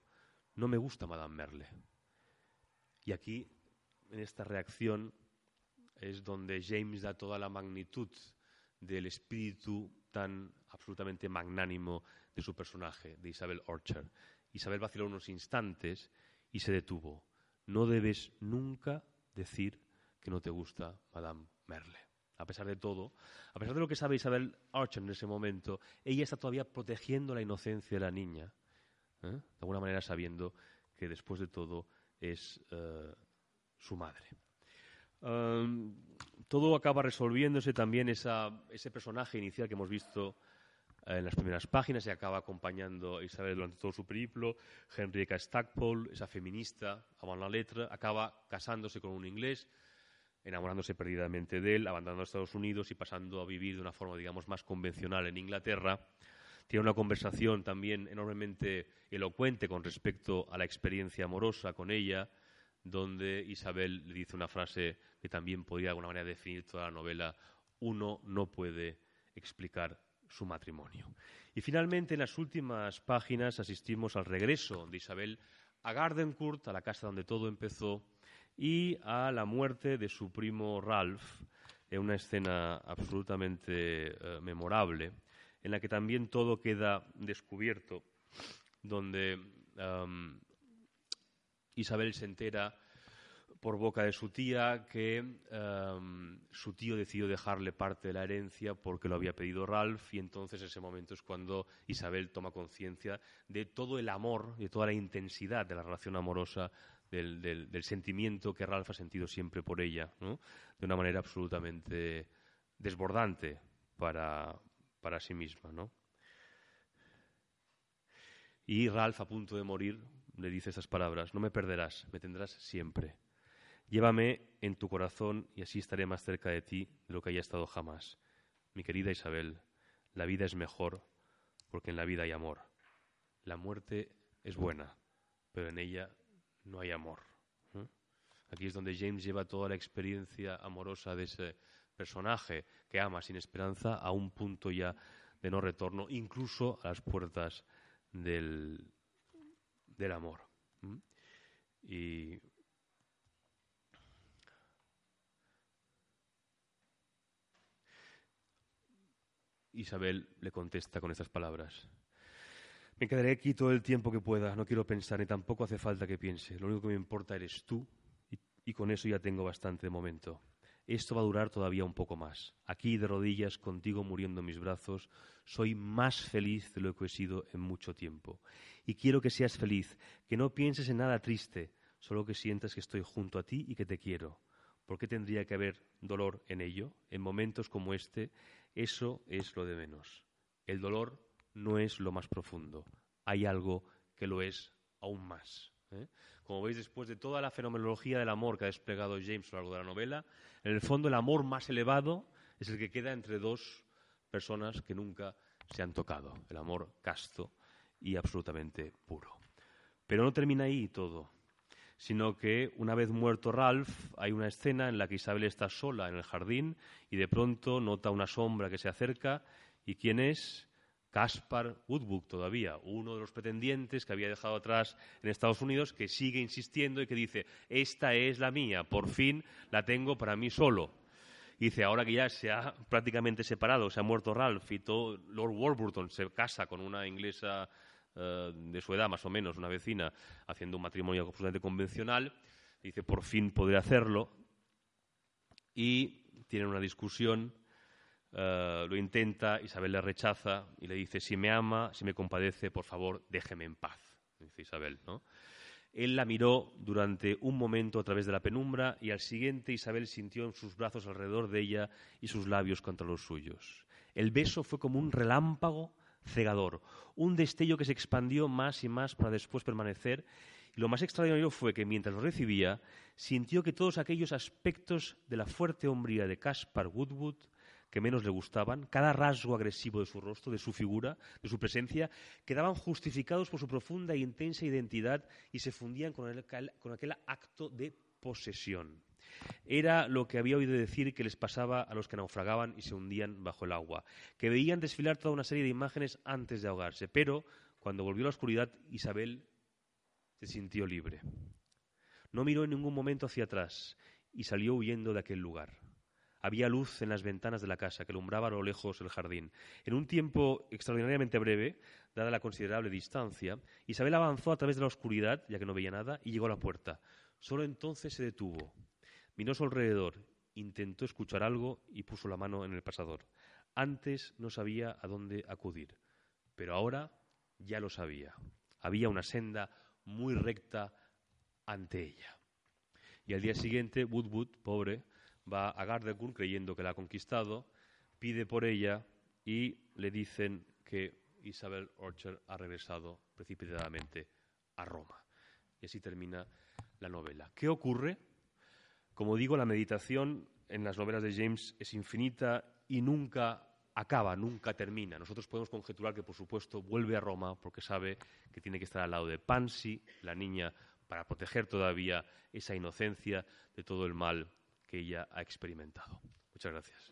no me gusta Madame Merle. Y aquí, en esta reacción, es donde James da toda la magnitud del espíritu tan absolutamente magnánimo de su personaje, de Isabel Orchard. Isabel vaciló unos instantes y se detuvo. No debes nunca decir que no te gusta Madame Merle. A pesar de todo, a pesar de lo que sabe Isabel Archer en ese momento, ella está todavía protegiendo la inocencia de la niña, ¿eh? de alguna manera sabiendo que después de todo es uh, su madre. Um, todo acaba resolviéndose también ese personaje inicial que hemos visto eh, en las primeras páginas y acaba acompañando a Isabel durante todo su periplo. Henrietta Stackpole, esa feminista, avant la letra, acaba casándose con un inglés, enamorándose perdidamente de él, abandonando Estados Unidos y pasando a vivir de una forma, digamos, más convencional en Inglaterra. Tiene una conversación también enormemente elocuente con respecto a la experiencia amorosa con ella, donde Isabel le dice una frase que también podría de alguna manera definir toda la novela, uno no puede explicar su matrimonio. Y finalmente, en las últimas páginas asistimos al regreso de Isabel a Gardencourt, a la casa donde todo empezó, y a la muerte de su primo Ralph, en una escena absolutamente eh, memorable, en la que también todo queda descubierto, donde Isabel se entera por boca de su tía que um, su tío decidió dejarle parte de la herencia porque lo había pedido Ralph y entonces ese momento es cuando Isabel toma conciencia de todo el amor, de toda la intensidad de la relación amorosa, del, sentimiento que Ralph ha sentido siempre por ella, de una manera absolutamente desbordante para, para sí misma. ¿no? Y Ralph, a punto de morir, le dice estas palabras, no me perderás, me tendrás siempre. Llévame en tu corazón y así estaré más cerca de ti de lo que haya estado jamás. Mi querida Isabel, la vida es mejor porque en la vida hay amor. La muerte es buena, pero en ella no hay amor. Aquí es donde James lleva toda la experiencia amorosa de ese personaje que ama sin esperanza a un punto ya de no retorno, incluso a las puertas del, del amor. Y Isabel le contesta con estas palabras. Me quedaré aquí todo el tiempo que pueda, no quiero pensar, ni tampoco hace falta que piense. Lo único que me importa eres tú y, con eso ya tengo bastante momento. Esto va a durar todavía un poco más. Aquí de rodillas, contigo muriendo en mis brazos, soy más feliz de lo que he sido en mucho tiempo. Y quiero que seas feliz, que no pienses en nada triste, solo que sientas que estoy junto a ti y que te quiero. ¿Por qué tendría que haber dolor en ello? En momentos como este, eso es lo de menos. El dolor no es lo más profundo. Hay algo que lo es aún más. ¿eh? Como veis, después de toda la fenomenología del amor que ha desplegado James a lo largo de la novela, en el fondo el amor más elevado es el que queda entre dos personas que nunca se han tocado. El amor casto y absolutamente puro. Pero no termina ahí todo sino que una vez muerto Ralph hay una escena en la que Isabel está sola en el jardín y de pronto nota una sombra que se acerca y quién es Caspar Woodbuck todavía, uno de los pretendientes que había dejado atrás en Estados Unidos, que sigue insistiendo y que dice, esta es la mía, por fin la tengo para mí solo. Y dice, ahora que ya se ha prácticamente separado, se ha muerto Ralph y todo, Lord Warburton se casa con una inglesa eh, de su edad, más o menos, una vecina, haciendo un matrimonio absolutamente convencional. Dice, por fin podré hacerlo. Y tienen una discusión, eh, lo intenta, Isabel le rechaza y le dice, si me ama, si me compadece, por favor, déjeme en paz. Dice Isabel, ¿no? Él la miró durante un momento a través de la penumbra y al siguiente Isabel sintió sus brazos alrededor de ella y sus labios contra los suyos. El beso fue como un relámpago cegador, un destello que se expandió más y más para después permanecer. Y lo más extraordinario fue que mientras lo recibía, sintió que todos aquellos aspectos de la fuerte hombría de Caspar Woodwood que menos le gustaban, cada rasgo agresivo de su rostro, de su figura, de su presencia, quedaban justificados por su profunda e intensa identidad y se fundían con, con aquel acto de posesión. Era lo que había oído decir que les pasaba a los que naufragaban y se hundían bajo el agua, que veían desfilar toda una serie de imágenes antes de ahogarse, pero cuando volvió la oscuridad, Isabel se sintió libre. No miró en ningún momento hacia atrás y salió huyendo de aquel lugar. Había luz en las ventanas de la casa que alumbraba a lo lejos el jardín. En un tiempo extraordinariamente breve, dada la considerable distancia, Isabel avanzó a través de la oscuridad, ya que no veía nada, y llegó a la puerta. Solo entonces se detuvo. Miró a su alrededor, intentó escuchar algo y puso la mano en el pasador. Antes no sabía a dónde acudir, pero ahora ya lo sabía. Había una senda muy recta ante ella. Y al día siguiente, Woodwood, pobre, va a Gardecourt creyendo que la ha conquistado, pide por ella y le dicen que Isabel Orchard ha regresado precipitadamente a Roma. Y así termina la novela. ¿Qué ocurre? Como digo, la meditación en las novelas de James es infinita y nunca acaba, nunca termina. Nosotros podemos conjeturar que, por supuesto, vuelve a Roma porque sabe que tiene que estar al lado de Pansy, la niña, para proteger todavía esa inocencia de todo el mal que ella ha experimentado. Muchas gracias.